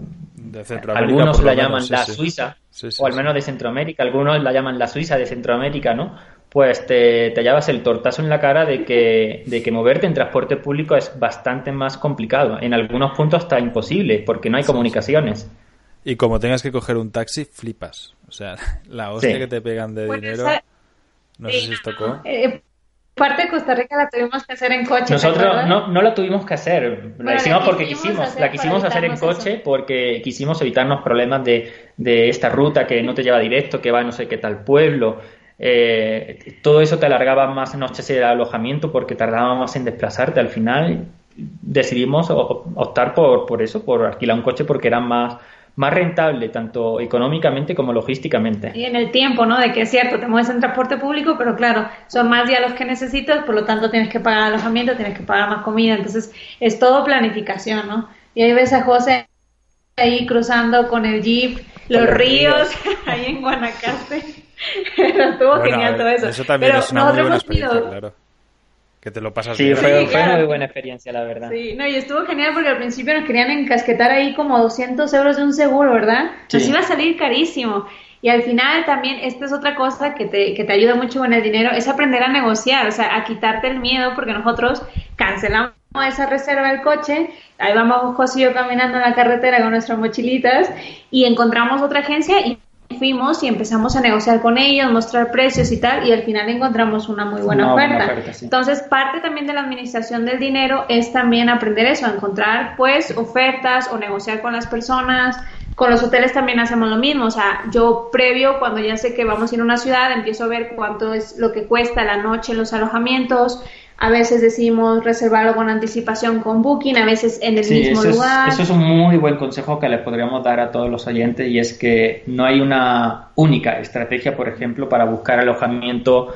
algunos la llaman la Suiza, o al menos de Centroamérica, algunos la llaman la Suiza de Centroamérica, ¿no? Pues te, te llevas el tortazo en la cara de que, de que moverte en transporte público es bastante más complicado. En algunos puntos está imposible, porque no hay comunicaciones. Y como tengas que coger un taxi, flipas. O sea, [LAUGHS] la hostia que te pegan de dinero. No sé si os tocó. Eh, parte de Costa Rica la tuvimos que hacer en coche. Nosotros no, no la tuvimos que hacer, la hicimos porque quisimos, la quisimos hacer en coche porque quisimos evitarnos problemas de, de, esta ruta que no te lleva directo, que va a no sé qué tal pueblo. Eh, todo eso te alargaba más noches de alojamiento porque tardaba más en desplazarte. Al final decidimos optar por, por eso, por alquilar un coche porque era más más rentable tanto económicamente como logísticamente. Y en el tiempo, ¿no? De que es cierto, te mueves en transporte público, pero claro, son más días los que necesitas, por lo tanto tienes que pagar alojamiento, tienes que pagar más comida, entonces es todo planificación, ¿no? Y ahí ves a José ahí cruzando con el jeep los, ríos, [LAUGHS] ahí en Guanacaste. Estuvo genial todo eso. Eso también es una muy buena experiencia, claro que te lo pasas sí, bien. Fue, fue muy buena experiencia, la verdad. Sí, no, y estuvo genial porque al principio nos querían encasquetar ahí como 200 euros de un seguro, ¿verdad? Nos iba a salir carísimo. Y al final también, esta es otra cosa que te, que te ayuda mucho con el dinero, es aprender a negociar, o sea, a quitarte el miedo, porque nosotros cancelamos esa reserva del coche, ahí vamos José y yo caminando en la carretera con nuestras mochilitas y encontramos otra agencia y fuimos y empezamos a negociar con ellos, mostrar precios y tal, y al final encontramos una muy buena oferta. Entonces, parte también de la administración del dinero es también aprender eso, encontrar pues ofertas o negociar con las personas. Con los hoteles también hacemos lo mismo, o sea, yo previo, cuando ya sé que vamos a ir a una ciudad, empiezo a ver cuánto es lo que cuesta la noche los alojamientos, a veces decimos reservarlo con anticipación con Booking, a veces en el mismo lugar. eso es un muy buen consejo que le podríamos dar a todos los oyentes y es que no hay una única estrategia, por ejemplo, para buscar alojamiento,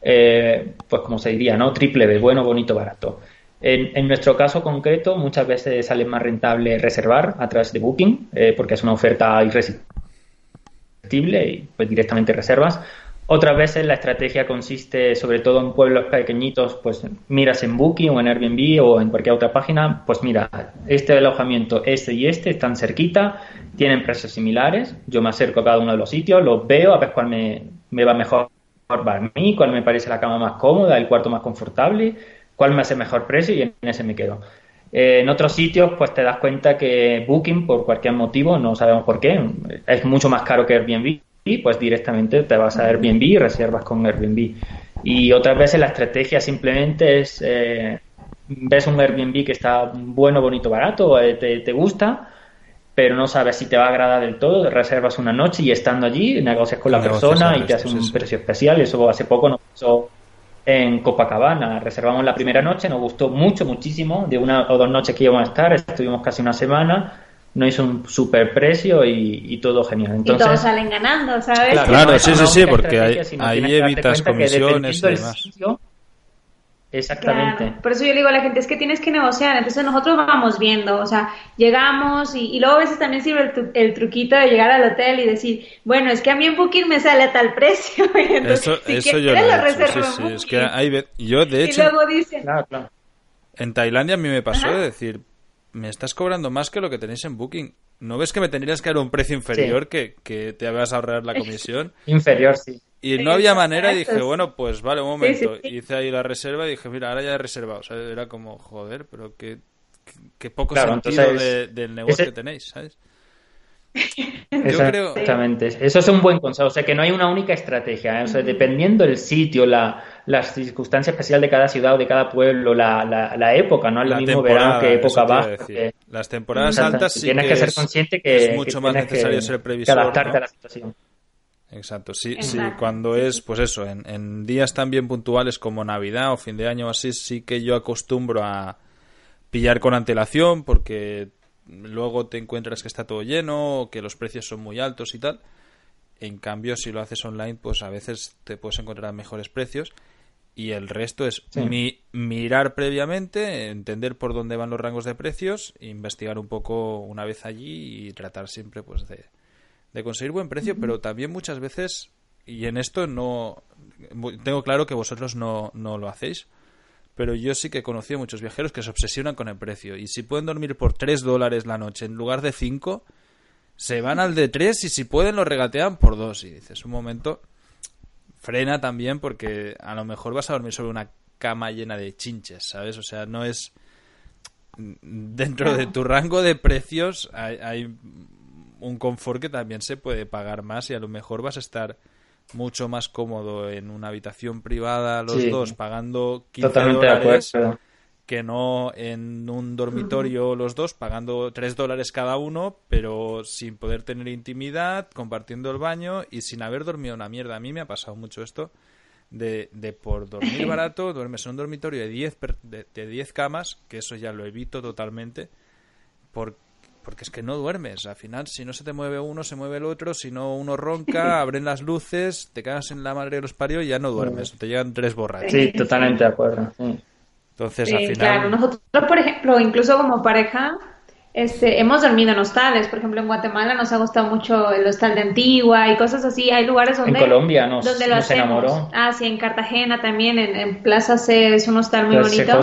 eh, pues como se diría, ¿no? Triple B, bueno, bonito, barato. En, nuestro caso concreto, muchas veces sale más rentable reservar a través de Booking, eh, porque es una oferta irresistible y pues directamente reservas. Otras veces la estrategia consiste, sobre todo en pueblos pequeñitos, pues miras en Booking o en Airbnb o en cualquier otra página, pues mira, este alojamiento, este y este están cerquita, tienen precios similares, yo me acerco a cada uno de los sitios, los veo, a ver cuál me, va mejor para mí, cuál me parece la cama más cómoda, el cuarto más confortable, cuál me hace mejor precio y en ese me quedo. Eh, en otros sitios, pues te das cuenta que Booking, por cualquier motivo, no sabemos por qué, es mucho más caro que Airbnb y pues directamente te vas a Airbnb y reservas con Airbnb. Y otras veces la estrategia simplemente es, eh, ves un Airbnb que está bueno, bonito, barato, eh, te, gusta, pero no sabes si te va a agradar del todo, reservas una noche y estando allí negocias con la persona y te hace un precio especial. Eso hace poco nos pasó en Copacabana. Reservamos la primera noche, nos gustó mucho, muchísimo. De una o dos noches que íbamos a estar, estuvimos casi una semana. No hizo un super precio y, todo genial. Entonces, y todos salen ganando, ¿sabes? Claro, sí, sí, sí, porque ahí, evitas comisiones y demás. Exactamente. Por eso yo le digo a la gente, es que tienes que negociar. Entonces nosotros vamos viendo, o sea, llegamos y, luego a veces también sirve el, truquito de llegar al hotel y decir, bueno, es que a mí en Booking me sale a tal precio. [LAUGHS] Entonces, eso, eso yo lo he hecho, sí, sí. Es que hay, yo, de hecho, y luego dicen, claro, claro. en Tailandia a mí me pasó de decir, me estás cobrando más que lo que tenéis en Booking. ¿No ves que me tendrías que dar un precio inferior que, que te vas a ahorrar la comisión? [LAUGHS] inferior, sí. Y no había manera y dije, bueno, pues vale, un momento. Hice ahí la reserva y dije, mira, ahora ya he reservado. O sea, era como, joder, pero qué, qué poco sentido del negocio que tenéis, ¿sabes? Yo creo... Exactamente. Eso es un buen consejo. O sea, que no hay una única estrategia. ¿eh? O sea, dependiendo del sitio, la, las circunstancias especial de cada ciudad o de cada pueblo, la, la, época, ¿no? Es lo mismo verano que época baja. Las temporadas altas sí tienes que, ser consciente que es mucho más necesario ser previsor. adaptarte a la situación. Exacto, sí, sí, cuando es, pues eso, en, días tan bien puntuales como Navidad o fin de año o así, sí que yo acostumbro a pillar con antelación porque luego te encuentras que está todo lleno o que los precios son muy altos y tal. En cambio, si lo haces online, pues a veces te puedes encontrar mejores precios. Y el resto es mirar previamente, entender por dónde van los rangos de precios, investigar un poco una vez allí y tratar siempre pues de de conseguir buen precio, pero también muchas veces, y en esto no tengo claro que vosotros no, no lo hacéis, pero yo sí que he conocido muchos viajeros que se obsesionan con el precio. Y si pueden dormir por 3 dólares la noche en lugar de 5, se van al de 3 y si pueden lo regatean por 2. Y dices, un momento, frena también porque a lo mejor vas a dormir sobre una cama llena de chinches, ¿sabes? O sea, no es... Dentro de tu rango de precios hay un confort que también se puede pagar más y a lo mejor vas a estar mucho más cómodo en una habitación privada los dos pagando 15 dólares que no en un dormitorio los dos pagando 3 dólares cada uno pero sin poder tener intimidad compartiendo el baño y sin haber dormido una mierda. A mí me ha pasado mucho esto de, de por dormir [LAUGHS] barato duermes en un dormitorio de 10 de, de 10 camas que eso ya lo evito totalmente porque porque es que no duermes. Al final, si no se te mueve uno, se mueve el otro. Si no, uno ronca, [LAUGHS] abren las luces, te cagas en la madre de los parios y ya no duermes. Te llegan tres borrachos. Sí, totalmente de acuerdo. Entonces, al final. Claro, nosotros, por ejemplo, incluso como pareja, este, hemos dormido en hostales. Por ejemplo, en Guatemala nos ha gustado mucho el hostal de Antigua y cosas así. Hay lugares donde. En Colombia nos, donde lo enamoró. Ah, sí, en Cartagena también, en, Plaza C es un hostal muy bonito.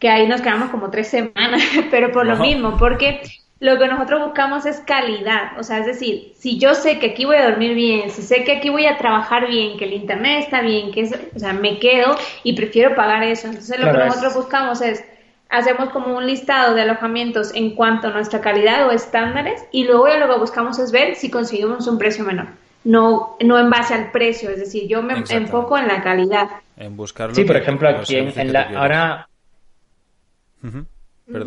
Que ahí nos quedamos como tres semanas, [LAUGHS] pero por lo mismo, porque lo que nosotros buscamos es calidad, o sea, es decir, si yo sé que aquí voy a dormir bien, si sé que aquí voy a trabajar bien, que el internet está bien, que es, o sea, me quedo y prefiero pagar eso. Entonces lo que nosotros buscamos es, hacemos como un listado de alojamientos en cuanto a nuestra calidad o estándares y luego ya lo que buscamos es ver si conseguimos un precio menor. No, no en base al precio, es decir, yo me enfoco en la calidad. En buscarlo. Sí, por ejemplo, aquí en, la, ahora...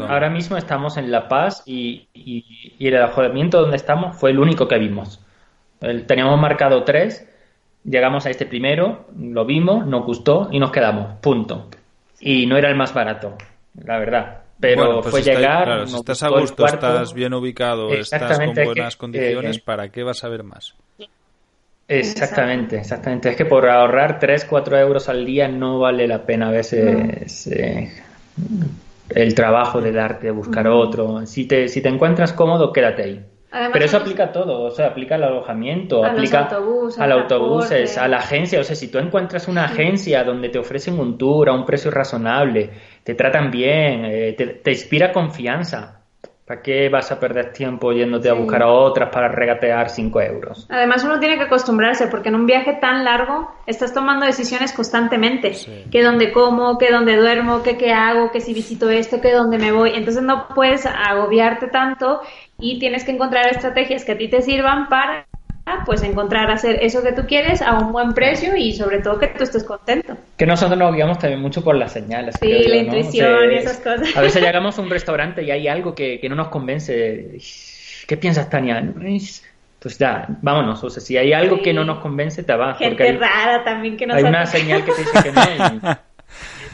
Ahora mismo estamos en La Paz y, el alojamiento donde estamos fue el único que vimos. teníamos marcado tres, llegamos a este primero, lo vimos, nos gustó y nos quedamos. Punto. Y no era el más barato, la verdad. Pero pues fue llegar. si estás a gusto, estás bien ubicado, estás con buenas condiciones, ¿para qué vas a ver más? Exactamente, exactamente. Es que por ahorrar 3, 4 euros al día no vale la pena a veces eh, el trabajo de darte, de buscar otro. Si te, si te encuentras cómodo, quédate ahí. Pero eso aplica a todo, o sea, aplica al alojamiento, aplica al autobuses, a la agencia. O sea, si tú encuentras una agencia donde te ofrecen un tour a un precio razonable, te tratan bien, eh, te, inspira confianza, ¿Para qué vas a perder tiempo yéndote a buscar a otras para regatear 5 euros? Además, uno tiene que acostumbrarse porque en un viaje tan largo estás tomando decisiones constantemente. Que dónde como, que dónde duermo, que qué hago, que si visito esto, que dónde me voy. Entonces no puedes agobiarte tanto y tienes que encontrar estrategias que a ti te sirvan para pues encontrar hacer eso que tú quieres a un buen precio y sobre todo que tú estés contento. Que nosotros nos guiamos también mucho por las señales. Sí, la intuición y esas cosas. A veces llegamos a un restaurante y hay algo que, no nos convence. ¿Qué piensas, Tania? Entonces ya, vámonos. O sea, si hay algo que no nos convence, te vas. Gente hay, rara también que nos hay una señal que te dice que no. [LAUGHS]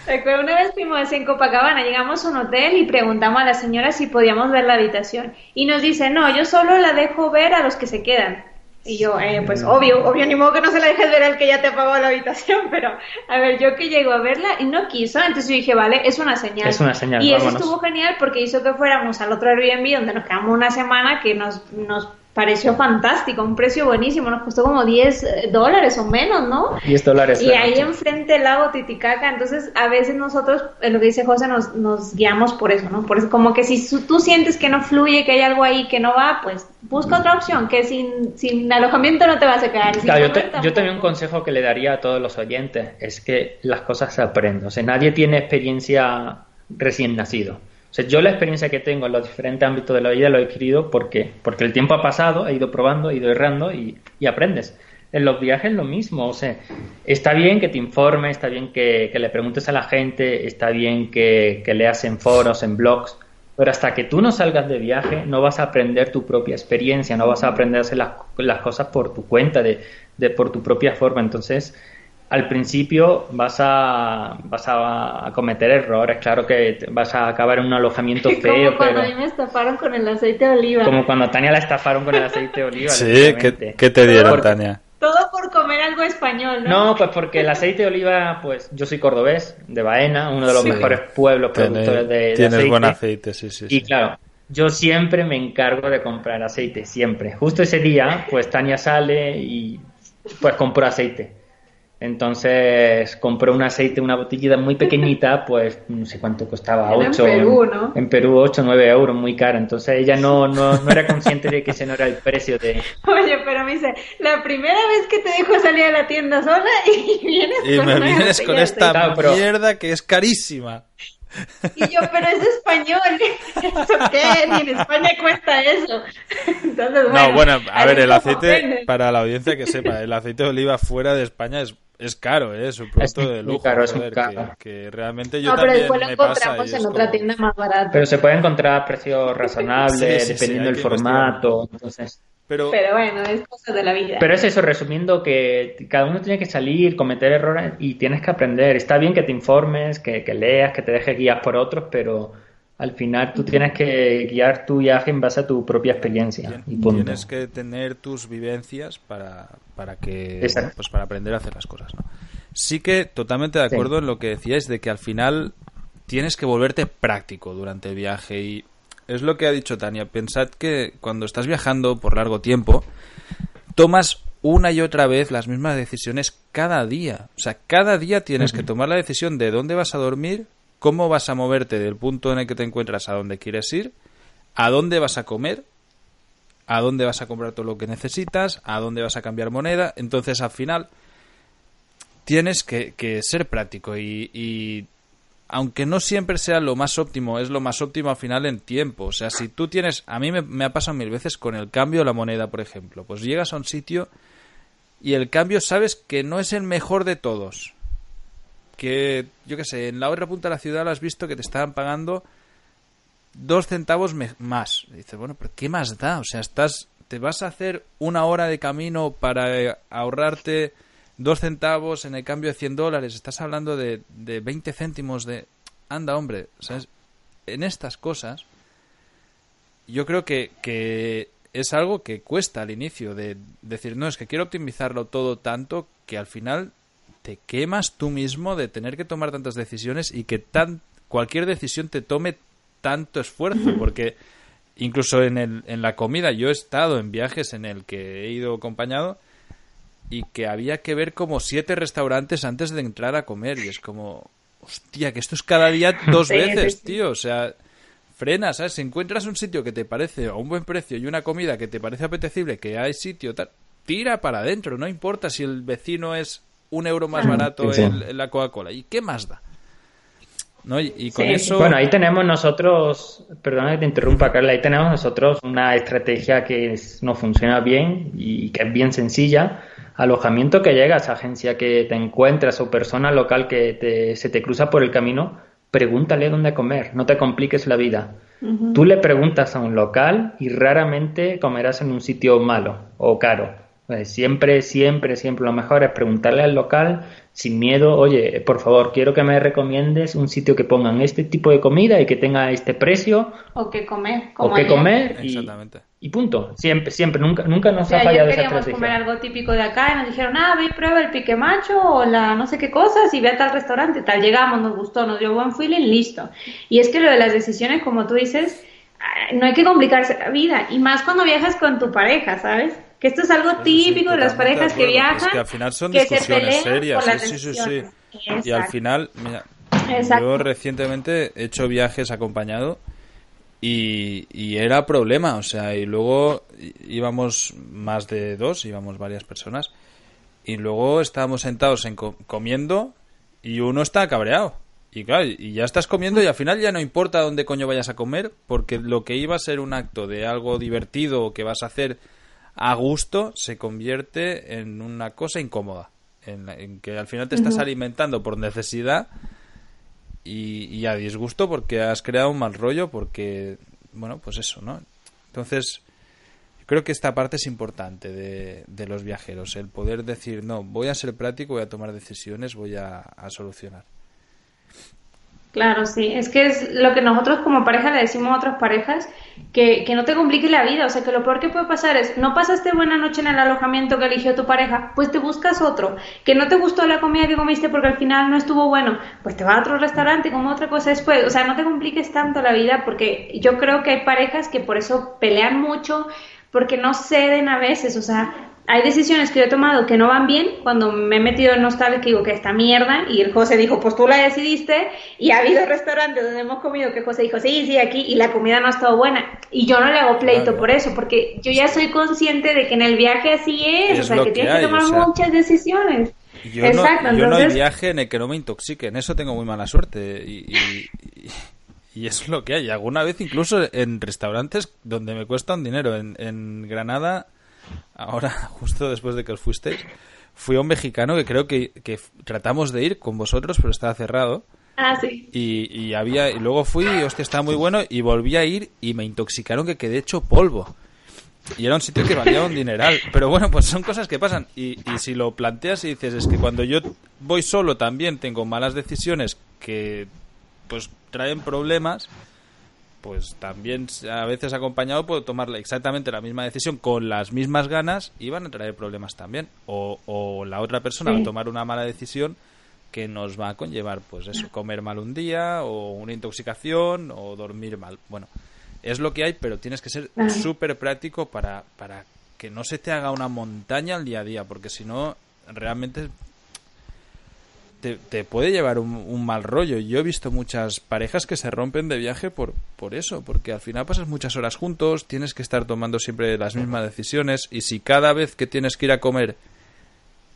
Recuerdo una vez fuimos en Copacabana, llegamos a un hotel y preguntamos a la señora si podíamos ver la habitación. Y nos dice, no, yo solo la dejo ver a los que se quedan. Y yo, eh, pues obvio, obvio, ni modo que no se la dejes ver al que ya te pagó la habitación, [LAUGHS] pero a ver, yo que llego a verla y no quiso, entonces yo dije, vale, es una señal. Es una señal, Y eso estuvo genial porque hizo que fuéramos al otro Airbnb donde nos quedamos una semana que nos, nos pareció fantástico, un precio buenísimo, nos costó como 10 dólares o menos, ¿no? 10 dólares. Y ahí noche. enfrente el lago Titicaca, entonces a veces nosotros, eh, lo que dice José, nos, nos guiamos por eso, ¿no? Por eso, como que si tú sientes que no fluye, que hay algo ahí que no va, pues busca otra opción, que sin, sin alojamiento no te vas a quedar. Claro, yo, te- yo también un consejo que le daría a todos los oyentes es que las cosas se aprenden. O sea, nadie tiene experiencia recién nacido. O sea, yo la experiencia que tengo en los diferentes ámbitos de la vida lo he adquirido porque, porque el tiempo ha pasado, he ido probando, he ido errando y, aprendes. En los viajes lo mismo, o sea, está bien que te informes, está bien que, le preguntes a la gente, está bien que, que leas en foros, en blogs, pero hasta que tú no salgas de viaje no vas a aprender tu propia experiencia, no vas a aprender a hacer las, las cosas por tu cuenta, de, de por tu propia forma. Entonces, al principio vas a, vas a, cometer errores, claro que vas a acabar en un alojamiento [LAUGHS] Como feo, cuando pero a mí me estafaron con el aceite de oliva. como cuando a Tania la estafaron con el aceite de oliva. Sí, ¿qué, te dieron, Porque- Tania? Todo por comer algo español, ¿no? No, pues porque el aceite de oliva, pues yo soy cordobés, de Baena, uno de los Sí. mejores pueblos productores de, de Tienes aceite. buen aceite, sí, sí. Y sí. claro, yo siempre me encargo de comprar aceite, siempre. Justo ese día, pues Tania sale y pues compró aceite. Entonces compró un aceite, una botellita muy pequeñita, [LAUGHS] pues no sé cuánto costaba, Era en 8 Perú, ¿no? En Perú 8, 9 euros, muy cara. Entonces ella no, no, no era consciente de que ese no era el precio de... [LAUGHS] Oye, pero me dice, la primera vez que te dejo salir a la tienda sola [LAUGHS] y vienes Y con me una vienes con esta Claro, pero- mierda que es carísima. Y yo, pero es español. ¿Eso qué? Ni en España cuesta eso. Entonces, bueno. no, bueno, a ver, el aceite, para la audiencia que sepa, el aceite de oliva fuera de España es, es caro, ¿eh? es un producto muy de lujo. caro, es muy joder, caro. Que, que realmente yo No, pero también después lo encontramos en es otra como- tienda más barata. Pero se puede encontrar a precios razonables, Sí, sí, sí, dependiendo del formato. Entonces, Pero, Pero bueno, es cosa de la vida. Pero es eso, resumiendo, que cada uno tiene que salir, cometer errores y tienes que aprender. Está bien que te informes, que, que leas, que te dejes guiar por otros, pero al final tú tienes que guiar tu viaje en base a tu propia experiencia. Y punto. tienes que tener tus vivencias para, para que pues para aprender a hacer las cosas ¿no? sí que totalmente de Sí. acuerdo en lo que decíais de que al final tienes que volverte práctico durante el viaje y es lo que ha dicho Tania pensad que cuando estás viajando por largo tiempo tomas una y otra vez las mismas decisiones cada día o sea cada día tienes que tomar la decisión de dónde vas a dormir cómo vas a moverte del punto en el que te encuentras a donde quieres ir a dónde vas a comer a dónde vas a comprar todo lo que necesitas, a dónde vas a cambiar moneda. Entonces, al final, tienes que, ser práctico y, y aunque no siempre sea lo más óptimo, es lo más óptimo al final en tiempo. O sea, si tú tienes, a mí me, me ha pasado mil veces con el cambio de la moneda, por ejemplo, pues llegas a un sitio y el cambio sabes que no es el mejor de todos. Que, yo qué sé, en la otra punta de la ciudad lo has visto que te estaban pagando dos centavos más. Dices, bueno, pero ¿qué más da? O sea, estás, te vas a hacer una hora de camino para eh, ahorrarte dos centavos en el cambio de 100 dólares. Estás hablando de, de 20 céntimos de... Anda, hombre, ¿sabes? En estas cosas, yo creo que, que es algo que cuesta al inicio de decir, no, es que quiero optimizarlo todo tanto que al final te quemas tú mismo de tener que tomar tantas decisiones y que tan cualquier decisión te tome tanto esfuerzo porque incluso en, el, en la comida yo he estado en viajes en el que he ido acompañado y que había que ver como siete restaurantes antes de entrar a comer y es como hostia que esto es cada día dos veces tío o sea frena sabes si encuentras un sitio que te parece a un buen precio y una comida que te parece apetecible que hay sitio tal tira para adentro no importa si el vecino es un euro más barato Sí, sí. en, en la Coca-Cola y qué más da ¿no? y, y con Sí. eso Bueno, ahí tenemos nosotros, perdona que te interrumpa, Carla, ahí tenemos nosotros una estrategia que es- nos funciona bien y que es bien sencilla. Alojamiento que llegas, agencia que te encuentras o persona local que te- se te cruza por el camino, pregúntale dónde comer, no te compliques la vida. Tú le preguntas a un local y raramente comerás en un sitio malo o caro. Eh, siempre, siempre, siempre lo mejor es preguntarle al local sin miedo, oye, por favor, quiero que me recomiendes un sitio que pongan este tipo de comida y que tenga este precio. O que comer. o que comer. Y, punto. Siempre, siempre, nunca, nunca nos ha fallado esa queríamos comer algo típico de acá y nos dijeron, ah, ve y prueba el pique macho o la no sé qué cosas y ve a tal restaurante, tal. Llegamos, nos gustó, nos dio buen feeling, listo. Y es que lo de las decisiones, como tú dices, ah, no hay que complicarse la vida. Y más cuando viajas con tu pareja, ¿sabes? Que esto es algo típico de las parejas que viajan. Es que al final son discusiones serias. Sí, sí, sí, Y al final, mira, yo recientemente he hecho viajes acompañado y, y, era problema. O sea, y luego íbamos más de dos, íbamos varias personas. Y luego estábamos sentados en comiendo y uno está cabreado. Y claro, y ya estás comiendo y al final ya no importa dónde coño vayas a comer, porque lo que iba a ser un acto de algo divertido que vas a hacer a gusto se convierte en una cosa incómoda. En, que al final te estás alimentando por necesidad y, a disgusto porque has creado un mal rollo, porque, bueno, pues eso, ¿no? Entonces, creo que esta parte es importante de, de, los viajeros, el poder decir, no, voy a ser práctico, voy a tomar decisiones, voy a solucionar. Claro, sí, es que es lo que nosotros como pareja le decimos a otras parejas, que, que no te complique la vida, o sea, que lo peor que puede pasar es, no pasaste buena noche en el alojamiento que eligió tu pareja, pues te buscas otro, que no te gustó la comida que comiste porque al final no estuvo bueno, pues te vas a otro restaurante como otra cosa después, o sea, no te compliques tanto la vida porque yo creo que hay parejas que por eso pelean mucho, porque no ceden a veces, o sea, hay decisiones que yo he tomado que no van bien cuando me he metido en nostalgia que digo que esta mierda y el José dijo pues tú la decidiste y ha habido restaurantes donde hemos comido que José dijo sí, sí, aquí y la comida no ha estado buena y yo no le hago pleito por eso porque yo ya soy consciente de que en el viaje así es, o sea que tienes que tomar muchas decisiones. Yo, Exacto, no, yo no hay viaje en el que no me intoxique, en eso tengo muy mala suerte y, y, y, es lo que hay. Alguna vez incluso en restaurantes donde me cuesta un dinero, en, en Granada ahora, [LAUGHS] justo después de que os fuisteis, fui a un mexicano que creo que, tratamos de ir con vosotros, pero estaba cerrado. Ah, sí. Y, había, y luego fui, y hostia, estaba muy bueno, y volví a ir y me intoxicaron que quedé hecho polvo. Y era un sitio que valía un dineral. Pero bueno, pues son cosas que pasan. Y, y si lo planteas y dices, es que cuando yo voy solo también tengo malas decisiones que pues traen problemas, pues también a veces acompañado puedo tomar exactamente la misma decisión con las mismas ganas y van a traer problemas también. O, o la otra persona va a tomar una mala decisión que nos va a conllevar, pues eso, comer mal un día o una intoxicación o dormir mal. Bueno, es lo que hay, pero tienes que ser súper práctico para, para que no se te haga una montaña al día a día, porque si no, realmente te, puede llevar un, mal rollo. Yo he visto muchas parejas que se rompen de viaje por, por eso, porque al final pasas muchas horas juntos, tienes que estar tomando siempre las mismas decisiones y si cada vez que tienes que ir a comer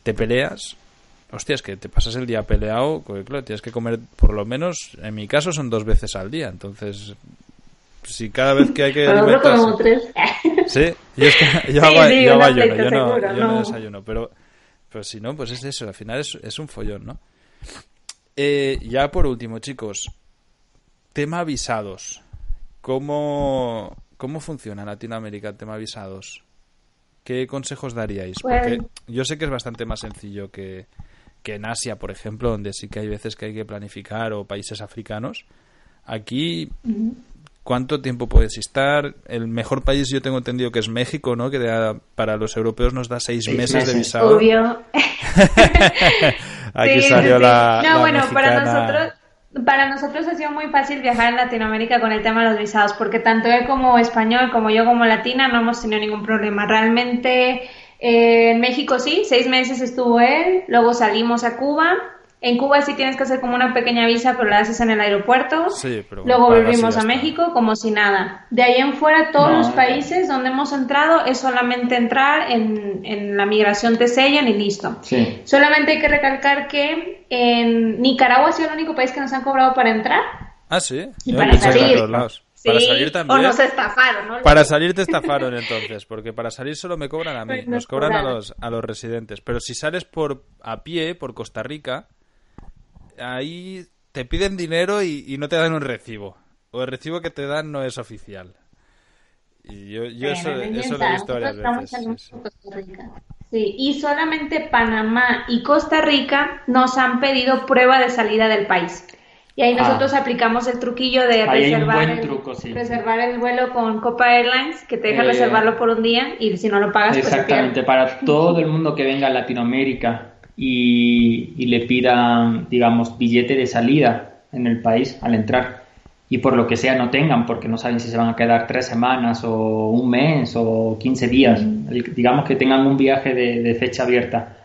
te peleas, hostia, es que te pasas el día peleado, claro, tienes que comer por lo menos, en mi caso son dos veces al día, entonces si cada vez que hay que alimentarse... Sí, yo, [LAUGHS] yo hago, ayuno, yo no, yo no desayuno, pero, pero si no, pues es eso, al final es, es un follón, ¿no? Eh, ya por último, chicos, tema visados. ¿Cómo, ¿Cómo funciona en Latinoamérica el tema visados? ¿Qué consejos daríais? Porque yo sé que es bastante más sencillo que, que en Asia, por ejemplo, donde sí que hay veces que hay que planificar, o países africanos. Aquí, ¿cuánto tiempo puedes estar? El mejor país yo tengo entendido que es México, ¿no? Que para los europeos nos da seis, meses, de visado. Obvio. [LAUGHS] [LAUGHS] Aquí salió la. No, bueno, para nosotros. Para nosotros ha sido muy fácil viajar en Latinoamérica con el tema de los visados, porque tanto él como español, como yo como latina, no hemos tenido ningún problema. Realmente eh, en México sí, seis meses estuvo él, luego salimos a Cuba, en Cuba sí tienes que hacer como una pequeña visa, pero la haces en el aeropuerto. Luego volvimos a México como si nada. De ahí en fuera, todos los países donde hemos entrado es solamente entrar en, la migración te sellan y listo. Solamente hay que recalcar que en Nicaragua ha sido el único país que nos han cobrado para entrar. Ah, sí. Y para salir. para salir también. O nos estafaron, ¿no? Para salir te estafaron entonces, porque para salir solo me cobran a mí, pues nos cobran a los, a los residentes. Pero si sales por a pie, por Costa Rica, ahí te piden dinero y, no te dan un recibo. o el recibo que te dan no es oficial. Y yo, eso, eso lo he visto varias veces. sí, y solamente Panamá y Costa Rica nos han pedido prueba de salida del país. Y ahí Ah. nosotros aplicamos el truquillo de reservar, buen el, truco, sí. reservar el vuelo con Copa Airlines, que te deja Eh, reservarlo por un día y si no lo pagas, pues Exactamente, para todo el mundo que venga a Latinoamérica y, y le pidan, digamos, billete de salida en el país al entrar y por lo que sea no tengan, porque no saben si se van a quedar tres semanas o un mes o 15 días, El- digamos que tengan un viaje de, de fecha abierta.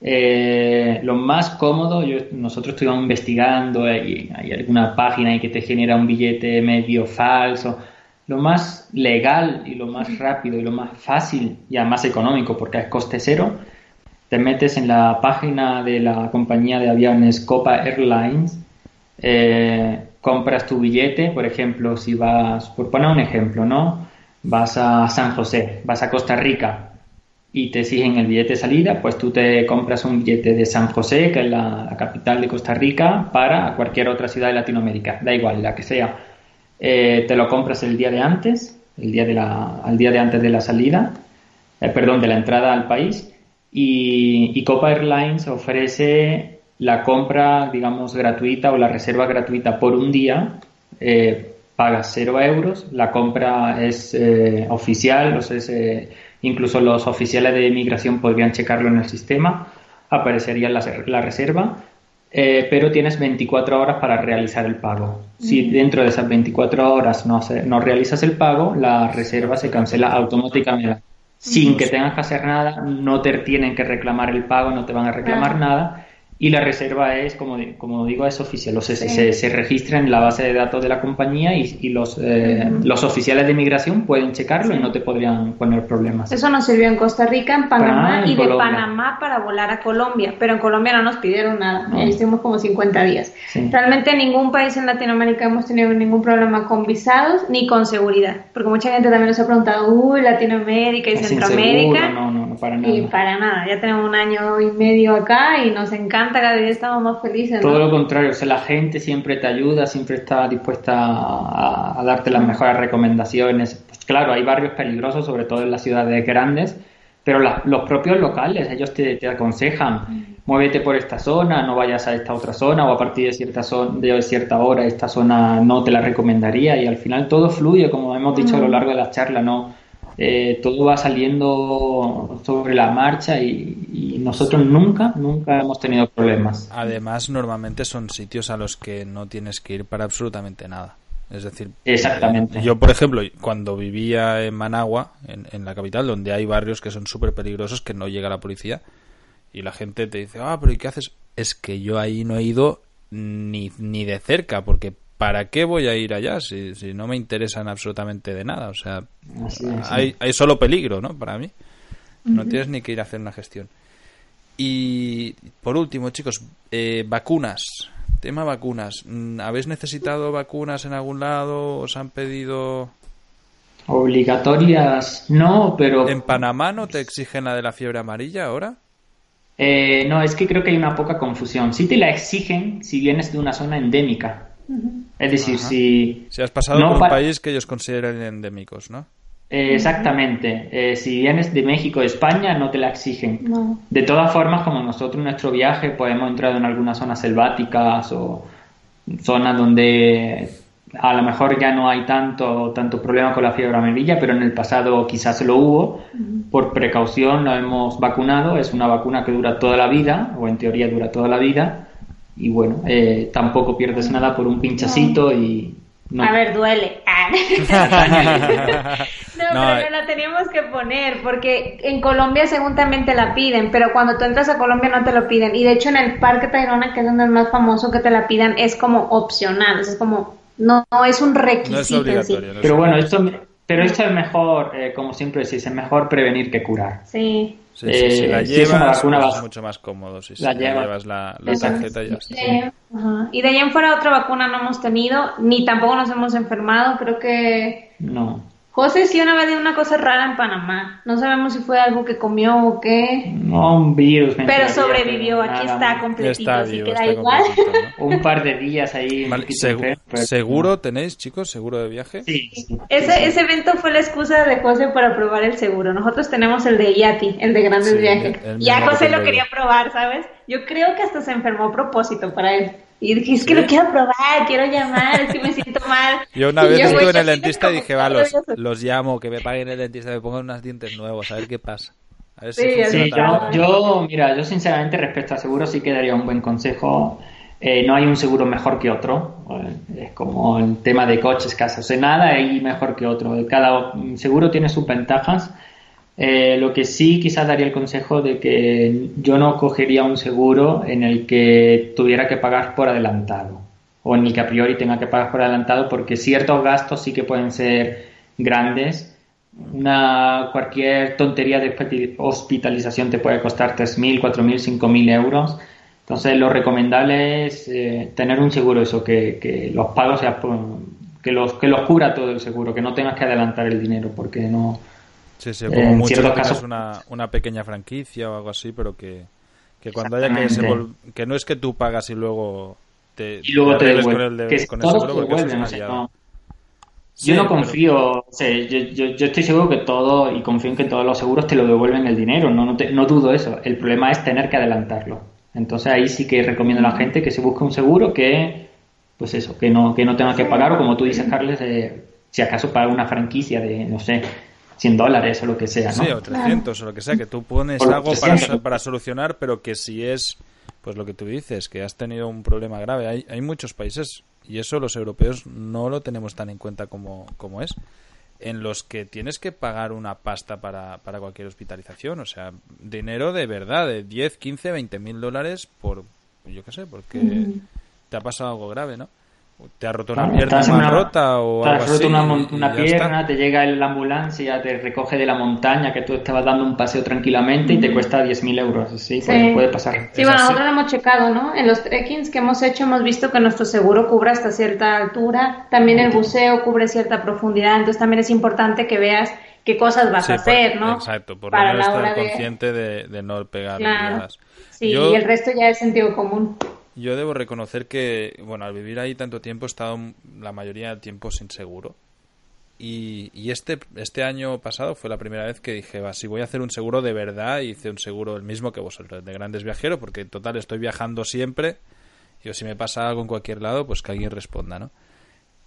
Eh, lo más cómodo, yo- nosotros estuvimos investigando, hay, hay alguna página ahí que te genera un billete medio falso. Lo más legal y lo más rápido y lo más fácil y además económico, porque es coste cero, te metes en la página de la compañía de aviones Copa Airlines, eh, compras tu billete, por ejemplo, si vas, por poner un ejemplo, ¿no? Vas a San José, vas a Costa Rica y te exigen el billete de salida, pues tú te compras un billete de San José, que es la, capital de Costa Rica, para cualquier otra ciudad de Latinoamérica, da igual, la que sea. Eh, te lo compras el día de antes, el día de la, al día de antes de la salida, eh, perdón, de la entrada al país, y, y Copa Airlines ofrece la compra, digamos, gratuita o la reserva gratuita por un día, eh, pagas cero euros, la compra es eh, oficial, o sea, es, eh, incluso los oficiales de inmigración podrían checarlo en el sistema, aparecería la, la reserva, eh, pero tienes 24 horas para realizar el pago. Si dentro de esas 24 horas no, no realizas el pago, la reserva se cancela automáticamente. Sin que tengas que hacer nada, no te tienen que reclamar el pago, no te van a reclamar nada. Y la reserva es, como, di- como digo, es oficial. O sea, se, Sí. se, se registra en la base de datos de la compañía y, y los, eh, los oficiales de inmigración pueden checarlo y no te podrían poner problemas. Eso nos sirvió en Costa Rica, en Panamá Panamá, en y de Colombia. Panamá para volar a Colombia, pero en Colombia no nos pidieron nada, No. ahí estuvimos como 50 días. Sí. Realmente en ningún país en Latinoamérica hemos tenido ningún problema con visados ni con seguridad, porque mucha gente también nos ha preguntado, uy, Latinoamérica y Es Centroamérica. inseguro, no, no, no, para nada. Y para nada, ya tenemos un año y medio acá y nos encanta, cada día estamos más felices. ¿no? Todo lo contrario, o sea, la gente siempre te ayuda, siempre está dispuesta a, a darte las mejores recomendaciones. Pues claro, hay barrios peligrosos, sobre todo en las ciudades grandes, pero la- los propios locales, ellos te, te aconsejan, muévete por esta zona, no vayas a esta otra zona, o a partir de cierta, zona, de cierta hora esta zona no te la recomendaría, y al final todo fluye, como hemos dicho a lo largo de la charla, ¿no? Eh, todo va saliendo sobre la marcha y, y nosotros nunca, nunca hemos tenido problemas. Además, normalmente son sitios a los que no tienes que ir para absolutamente nada. Es decir, Exactamente. yo, por ejemplo, cuando vivía en Managua, en, en la capital, donde hay barrios que son súper peligrosos, que no llega la policía, y la gente te dice, ah, pero ¿y qué haces? Es que yo ahí no he ido ni, ni de cerca, porque ¿para qué voy a ir allá si, si no me interesan absolutamente de nada? O sea, Así hay solo peligro, ¿no? Para mí. No tienes ni que ir a hacer una gestión. Y por último, chicos, eh, vacunas. Tema vacunas. Mm, ¿Habéis necesitado vacunas en algún lado? ¿Os han pedido...? Obligatorias no, pero ¿En Panamá no te exigen la de la fiebre amarilla ahora? eh, no, es que creo que hay una poca confusión. Sí te la exigen si vienes de una zona endémica. Es decir, Ajá. si Si has pasado No por un país que ellos consideren endémicos, ¿no? eh, exactamente, eh, si vienes de México o España no te la exigen. No. De todas formas, como nosotros en nuestro viaje pues hemos entrado en algunas zonas selváticas o zonas donde a lo mejor ya no hay tanto, tanto problema con la fiebre amarilla, pero en el pasado quizás lo hubo. Por precaución lo hemos vacunado. Es una vacuna que dura toda la vida, o en teoría dura toda la vida. Y bueno, eh, tampoco pierdes nada por un pinchacito y... No. A ver, duele. [LAUGHS] Ah. [LAUGHS] no, No, pero no la teníamos que poner porque en Colombia según también te la piden, pero cuando tú entras a Colombia no te lo piden. Y de hecho en el Parque Tayrona, que es donde es más famoso que te la pidan, es como opcional, es como, no, no es un requisito No es en sí. obligatorio. no es Pero bueno, esto, pero esto es mejor, eh, como siempre decís, es mejor prevenir que curar. Sí. Sí, sí, si eh, la si es una llevas, vacuna pues es mucho más cómodo. Si La si llevas. llevas la, la tarjeta y ya está. Ajá. y de ahí en fuera otra vacuna no hemos tenido, ni tampoco nos hemos enfermado, creo que No. José sí una vez dio una cosa rara en Panamá. No sabemos si fue algo que comió o qué. No, un virus. me Pero sobrevivió. pero Aquí nada está completito, Está así vivo, que da está igual. ¿no? [LAUGHS] Un par de días ahí. Vale, pero- ¿Seguro tenéis, chicos? ¿Seguro de viaje? Sí, sí. Ese, ese evento fue la excusa de José para probar el seguro. Nosotros tenemos el de Yati, el de grandes Sí, viajes. el Ya José lo quería probar, ¿sabes? Yo creo que hasta se enfermó a propósito para él. Y dije, es que ¿Sí? lo quiero probar, quiero llamar, es que me siento mal. [LAUGHS] Yo una vez yo, estuve en el dentista y dije, va, los, los llamo, que me paguen el dentista, me pongan unos dientes nuevos, a ver qué pasa. A ver si Sí, yo, yo, mira, yo sinceramente respecto a seguro sí que daría un buen consejo. Eh, no hay un seguro mejor que otro. Eh, Es como el tema de coches, casas. O sea, nada hay mejor que otro. Cada seguro tiene sus ventajas. Eh, lo que sí quizás daría el consejo de que yo no cogería un seguro en el que tuviera que pagar por adelantado o en el que a priori tenga que pagar por adelantado porque ciertos gastos sí que pueden ser grandes una cualquier tontería de hospitali- hospitalización te puede costar 3.000, 4.000, 5.000 euros. Entonces lo recomendable es eh, tener un seguro eso, que, que los pagos sea por- que los, que los cubra todo el seguro, que no tengas que adelantar el dinero porque no... Sí, sí, como en mucho ciertos casos- una, una pequeña franquicia o algo así, pero que, que cuando haya que que no es que tú pagas y luego te, Y luego te con el, de- que con seguro te devuelven, no- Sí, yo no pero- confío, o sea, yo, yo, yo estoy seguro que todo, y confío en que todos los seguros te lo devuelven el dinero, no, no, te- no dudo eso. El problema es tener que adelantarlo. Entonces ahí sí que recomiendo a la gente que se busque un seguro que, pues eso, que no, que no tenga que pagar, o como tú dices, Carles, eh, si acaso paga una franquicia de, no sé, 100 dólares o lo que sea, ¿no? Sí, o 300 o lo que sea, que tú pones algo para, para solucionar, pero que si es, pues lo que tú dices, que has tenido un problema grave. Hay, hay muchos países, y eso los europeos no lo tenemos tan en cuenta como, como es, en los que tienes que pagar una pasta para, para cualquier hospitalización. O sea, dinero de verdad, de 10, 15, 20 mil dólares por, yo qué sé, porque te ha pasado algo grave, ¿no? Te ha roto una Claro, pierna una- rota o te has algo roto así. una, una está. pierna, te llega la ambulancia, te recoge de la montaña que tú estabas dando un paseo tranquilamente y te cuesta 10.000 euros. Sí, Sí. Puede, puede pasar. Sí, bueno, nosotros lo hemos checado, ¿no? En los trekkings que hemos hecho hemos visto que nuestro seguro cubre hasta cierta altura, también el buceo cubre cierta profundidad, entonces también es importante que veas qué cosas vas Sí, a hacer, ¿no? Exacto, por Para lo la menos hora estar de... consciente de, de no pegar Claro. Sí, Yo- y el resto ya es sentido común. Yo debo reconocer que, bueno, al vivir ahí tanto tiempo he estado la mayoría del tiempo sin seguro. Y, y este, este año pasado fue la primera vez que dije, va, si voy a hacer un seguro de verdad, hice un seguro el mismo que vosotros, de grandes viajeros, porque total estoy viajando siempre. Y o si me pasa algo en cualquier lado, pues que alguien responda, ¿no?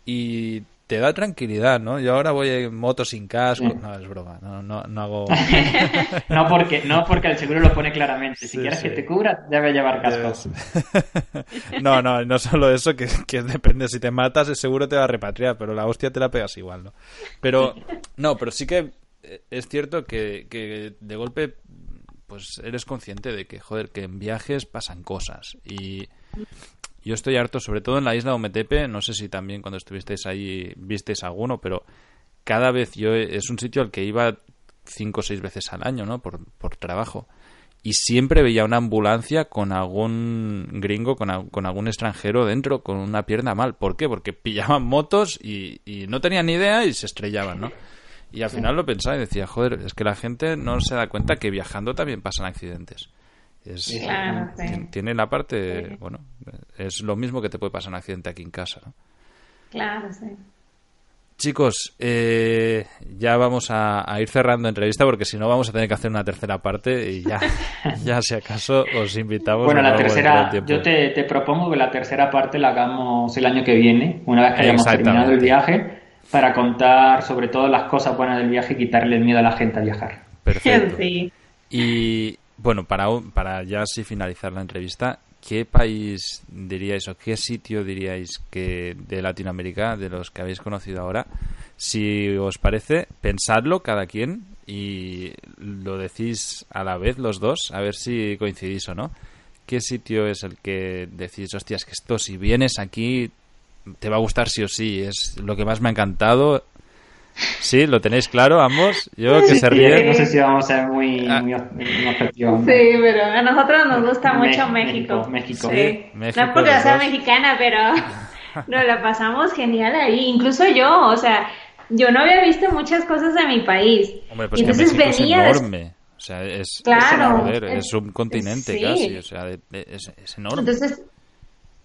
Y te da tranquilidad, ¿no? Yo ahora voy en moto sin casco. Sí. No, es broma, no, no, no hago... [LAUGHS] No porque, no porque el seguro lo pone claramente. Si Sí, quieres sí. que te cubra, debe llevar casco. [LAUGHS] no, no, no solo eso, que, que depende. Si te matas, el seguro te va a repatriar, pero la hostia te la pegas igual, ¿no? Pero, [LAUGHS] no, pero sí que eh, es cierto que, que de golpe, pues eres consciente de que, joder, que en viajes pasan cosas. Y yo estoy harto, sobre todo en la isla de Ometepe, no sé si también cuando estuvisteis ahí visteis alguno, pero cada vez yo, es un sitio al que iba cinco o seis veces al año, ¿no? Por, por trabajo y siempre veía una ambulancia con algún gringo, con, con algún extranjero dentro, con una pierna mal. ¿Por qué? Porque pillaban motos y, y no tenían ni idea y se estrellaban, ¿no? Y al final lo pensaba y decía, joder, es que la gente no se da cuenta que viajando también pasan accidentes. Es, Claro, sí. tien- Tiene la parte, bueno, es lo mismo que te puede pasar un accidente aquí en casa, ¿no? Claro, sí. Chicos, eh, ya vamos a, a ir cerrando entrevista porque si no vamos a tener que hacer una tercera parte y ya, [LAUGHS] ya si acaso os invitamos. Bueno, de la tercera, yo te, te propongo que la tercera parte la hagamos el año que viene, una vez que hayamos terminado el viaje, para contar sobre todo las cosas buenas del viaje y quitarle el miedo a la gente a viajar. Perfecto. [LAUGHS] Sí. Y bueno, para, para ya así finalizar la entrevista, ¿qué país diríais o qué sitio diríais que de Latinoamérica, de los que habéis conocido ahora, si os parece, pensadlo cada quien y lo decís a la vez los dos, a ver si coincidís o no? ¿Qué sitio es el que decís, hostias, que esto si vienes aquí te va a gustar sí o sí? Es lo que más me ha encantado. ¿Sí? ¿Lo tenéis claro ambos? Yo que se Sí, ríen. No sé si vamos a ser muy, Ah. muy, muy objetivos. ¿no? Sí, pero a nosotros nos gusta mucho México. México, México. Sí. México, no es porque sea mexicana, pero [LAUGHS] nos la pasamos genial ahí. Incluso yo, o sea, yo no había visto muchas cosas de mi país. Hombre, pues entonces que venía es enorme. O sea, es, claro, es, un continente casi, o sea, es, es enorme. Entonces,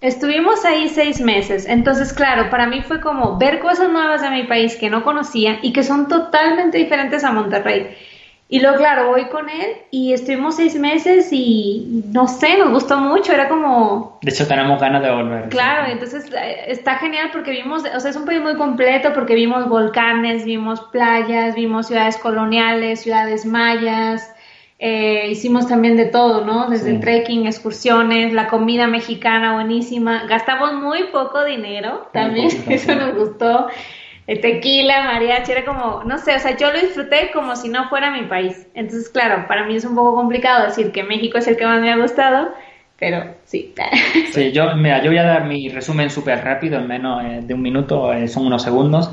Estuvimos ahí seis meses, entonces claro, para mí fue como ver cosas nuevas de mi país que no conocía y que son totalmente diferentes a Monterrey. Y luego, claro, voy con él y estuvimos seis meses y no sé, nos gustó mucho, era como... De hecho, tenemos ganas de volver. Claro, entonces eh, está genial porque vimos, o sea, es un país muy completo porque vimos volcanes, vimos playas, vimos ciudades coloniales, ciudades mayas, eh, hicimos también de todo, ¿no? Desde trekking, excursiones, la comida mexicana buenísima. Gastamos muy poco dinero, también [LAUGHS] eso nos gustó. El tequila, mariachi, era como, no sé, o sea, yo lo disfruté como si no fuera mi país. Entonces, claro, para mí es un poco complicado decir que México es el que más me ha gustado, pero sí. Sí, yo, mira, yo voy a dar mi resumen súper rápido, en menos eh, de un minuto, eh, son unos segundos.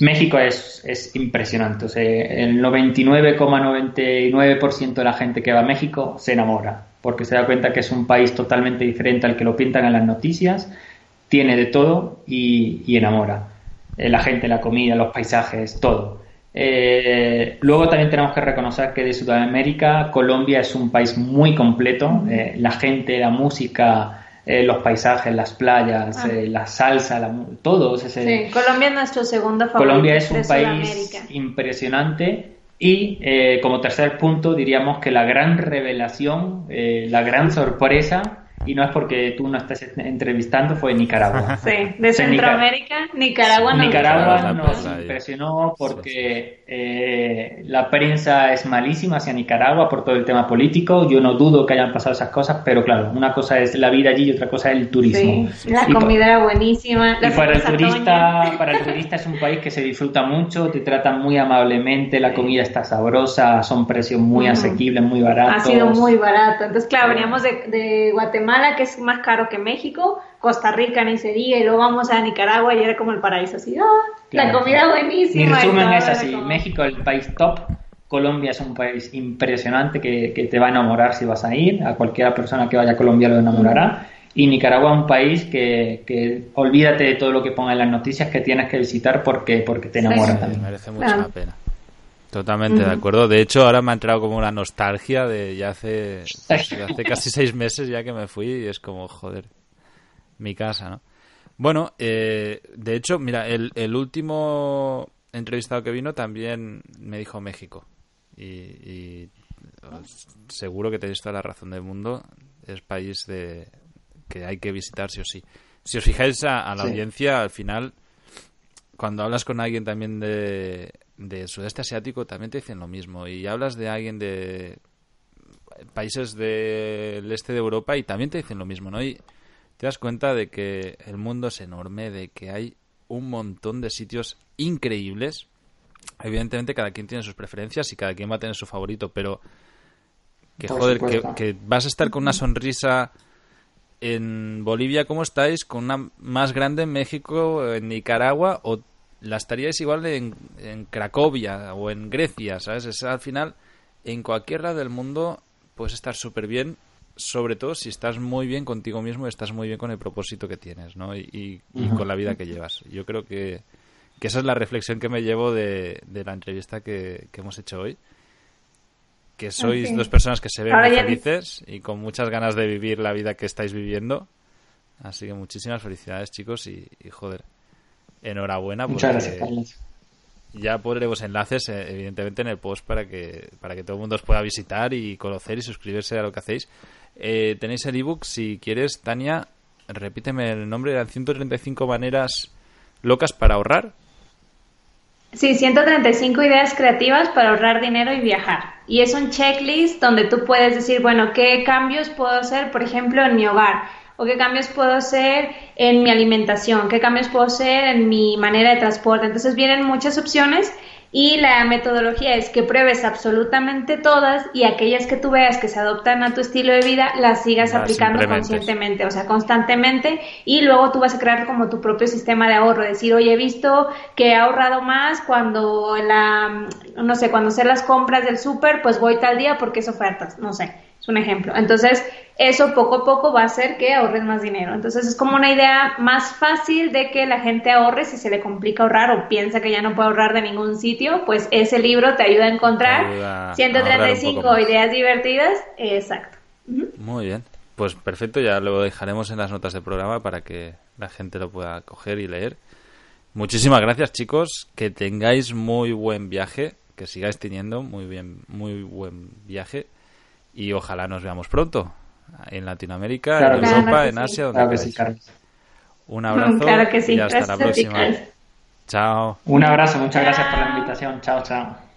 México es, es impresionante. O sea, el 99,99% de la gente que va a México se enamora, porque se da cuenta que es un país totalmente diferente al que lo pintan en las noticias, tiene de todo y, enamora. Eh, la gente, la comida, los paisajes, todo. Eh, luego también tenemos que reconocer que de Sudamérica Colombia es un país muy completo. Eh, la gente, la música, eh, los paisajes, las playas, ah. eh, la salsa, la, todo. sí, Colombia es nuestro segundo favorito. Colombia es un país impresionante y eh, como tercer punto diríamos que la gran revelación, la gran sorpresa y no es porque tú no estés entrevistando, fue Nicaragua. Sí, de Centroamérica, Nicaragua nos Nicaragua nos impresionó porque eh, la prensa es malísima hacia Nicaragua por todo el tema político. Yo no dudo que hayan pasado esas cosas, pero claro, una cosa es la vida allí y otra cosa es el turismo. Sí, la comida era buenísima. y para el turista, [LAUGHS] para el turista es un país que se disfruta mucho, te tratan muy amablemente, la comida está sabrosa, son precios muy asequibles, muy baratos. Ha sido muy barato. Entonces, claro, veníamos de, de Guatemala que es más caro que México, Costa Rica ni se y luego vamos a Nicaragua y era como el paraíso, así, ¡ah! la comida buenísima. Mi resumen es así, México el país top, Colombia es un país impresionante que, te va a enamorar si vas a ir, a cualquier persona que vaya a Colombia lo enamorará. Y Nicaragua es un país que, olvídate de todo lo que ponga en las noticias que tienes que visitar porque, porque te enamora también. Merece mucho la pena. Totalmente de acuerdo. De hecho, ahora me ha entrado como una nostalgia de ya hace, hace casi seis meses ya que me fui y es como, joder, mi casa, ¿no? Bueno, eh, de hecho, mira, el, el, último entrevistado que vino también me dijo México. Y, seguro que tenéis toda la razón del mundo. Es país de que hay que visitar sí o sí. Si os fijáis a, la audiencia, al final, cuando hablas con alguien también de de sudeste asiático también te dicen lo mismo. Y hablas de alguien de países del este de Europa y también te dicen lo mismo, ¿no? Y te das cuenta de que el mundo es enorme, de que hay un montón de sitios increíbles. Evidentemente cada quien tiene sus preferencias y cada quien va a tener su favorito, pero que joder, que, que, vas a estar con una sonrisa en Bolivia, ¿cómo estáis? Con una más grande en México, en Nicaragua, o la estaríais igual en, en Cracovia o en Grecia, ¿sabes? Es, al final, en cualquier lado del mundo puedes estar súper bien, sobre todo si estás muy bien contigo mismo y estás muy bien con el propósito que tienes, ¿no? Y, con la vida que llevas. Yo creo que, esa es la reflexión que me llevo de, la entrevista que, hemos hecho hoy. Que sois dos personas que se ven muy felices y con muchas ganas de vivir la vida que estáis viviendo. Así que muchísimas felicidades, chicos, y joder, enhorabuena. Muchas gracias, Carlos. Ya pondremos enlaces, eh, evidentemente, en el post para que, para que todo el mundo os pueda visitar y conocer y suscribirse a lo que hacéis. Eh, tenéis el ebook, si quieres, Tania, repíteme el nombre, eran 135 maneras locas para ahorrar. Sí, 135 ideas creativas para ahorrar dinero y viajar. Y es un checklist donde tú puedes decir, bueno, ¿qué cambios puedo hacer, por ejemplo, en mi hogar? O qué cambios puedo hacer en mi alimentación, qué cambios puedo hacer en mi manera de transporte. Entonces vienen muchas opciones y la metodología es que pruebes absolutamente todas y aquellas que tú veas que se adoptan a tu estilo de vida las sigas aplicando conscientemente, o sea, constantemente. Y luego tú vas a crear como tu propio sistema de ahorro, decir, oye, he visto que he ahorrado más cuando la, no sé, cuando hacer las compras del súper, pues voy tal día porque es ofertas, no sé Es un ejemplo. Entonces, eso poco a poco va a hacer que ahorres más dinero. Entonces, es como una idea más fácil de que la gente ahorre si se le complica ahorrar o piensa que ya no puede ahorrar de ningún sitio, pues ese libro te ayuda a encontrar 135 ideas divertidas. Exacto. Muy bien. Pues perfecto, ya lo dejaremos en las notas del programa para que la gente lo pueda coger y leer. Muchísimas gracias, chicos. Que tengáis muy buen viaje, que sigáis teniendo muy bien, muy buen viaje y ojalá nos veamos pronto en Latinoamérica, en Europa, en Asia, donde claro Un abrazo y hasta la próxima. Chao. Un abrazo, muchas gracias por la invitación. Chao, chao.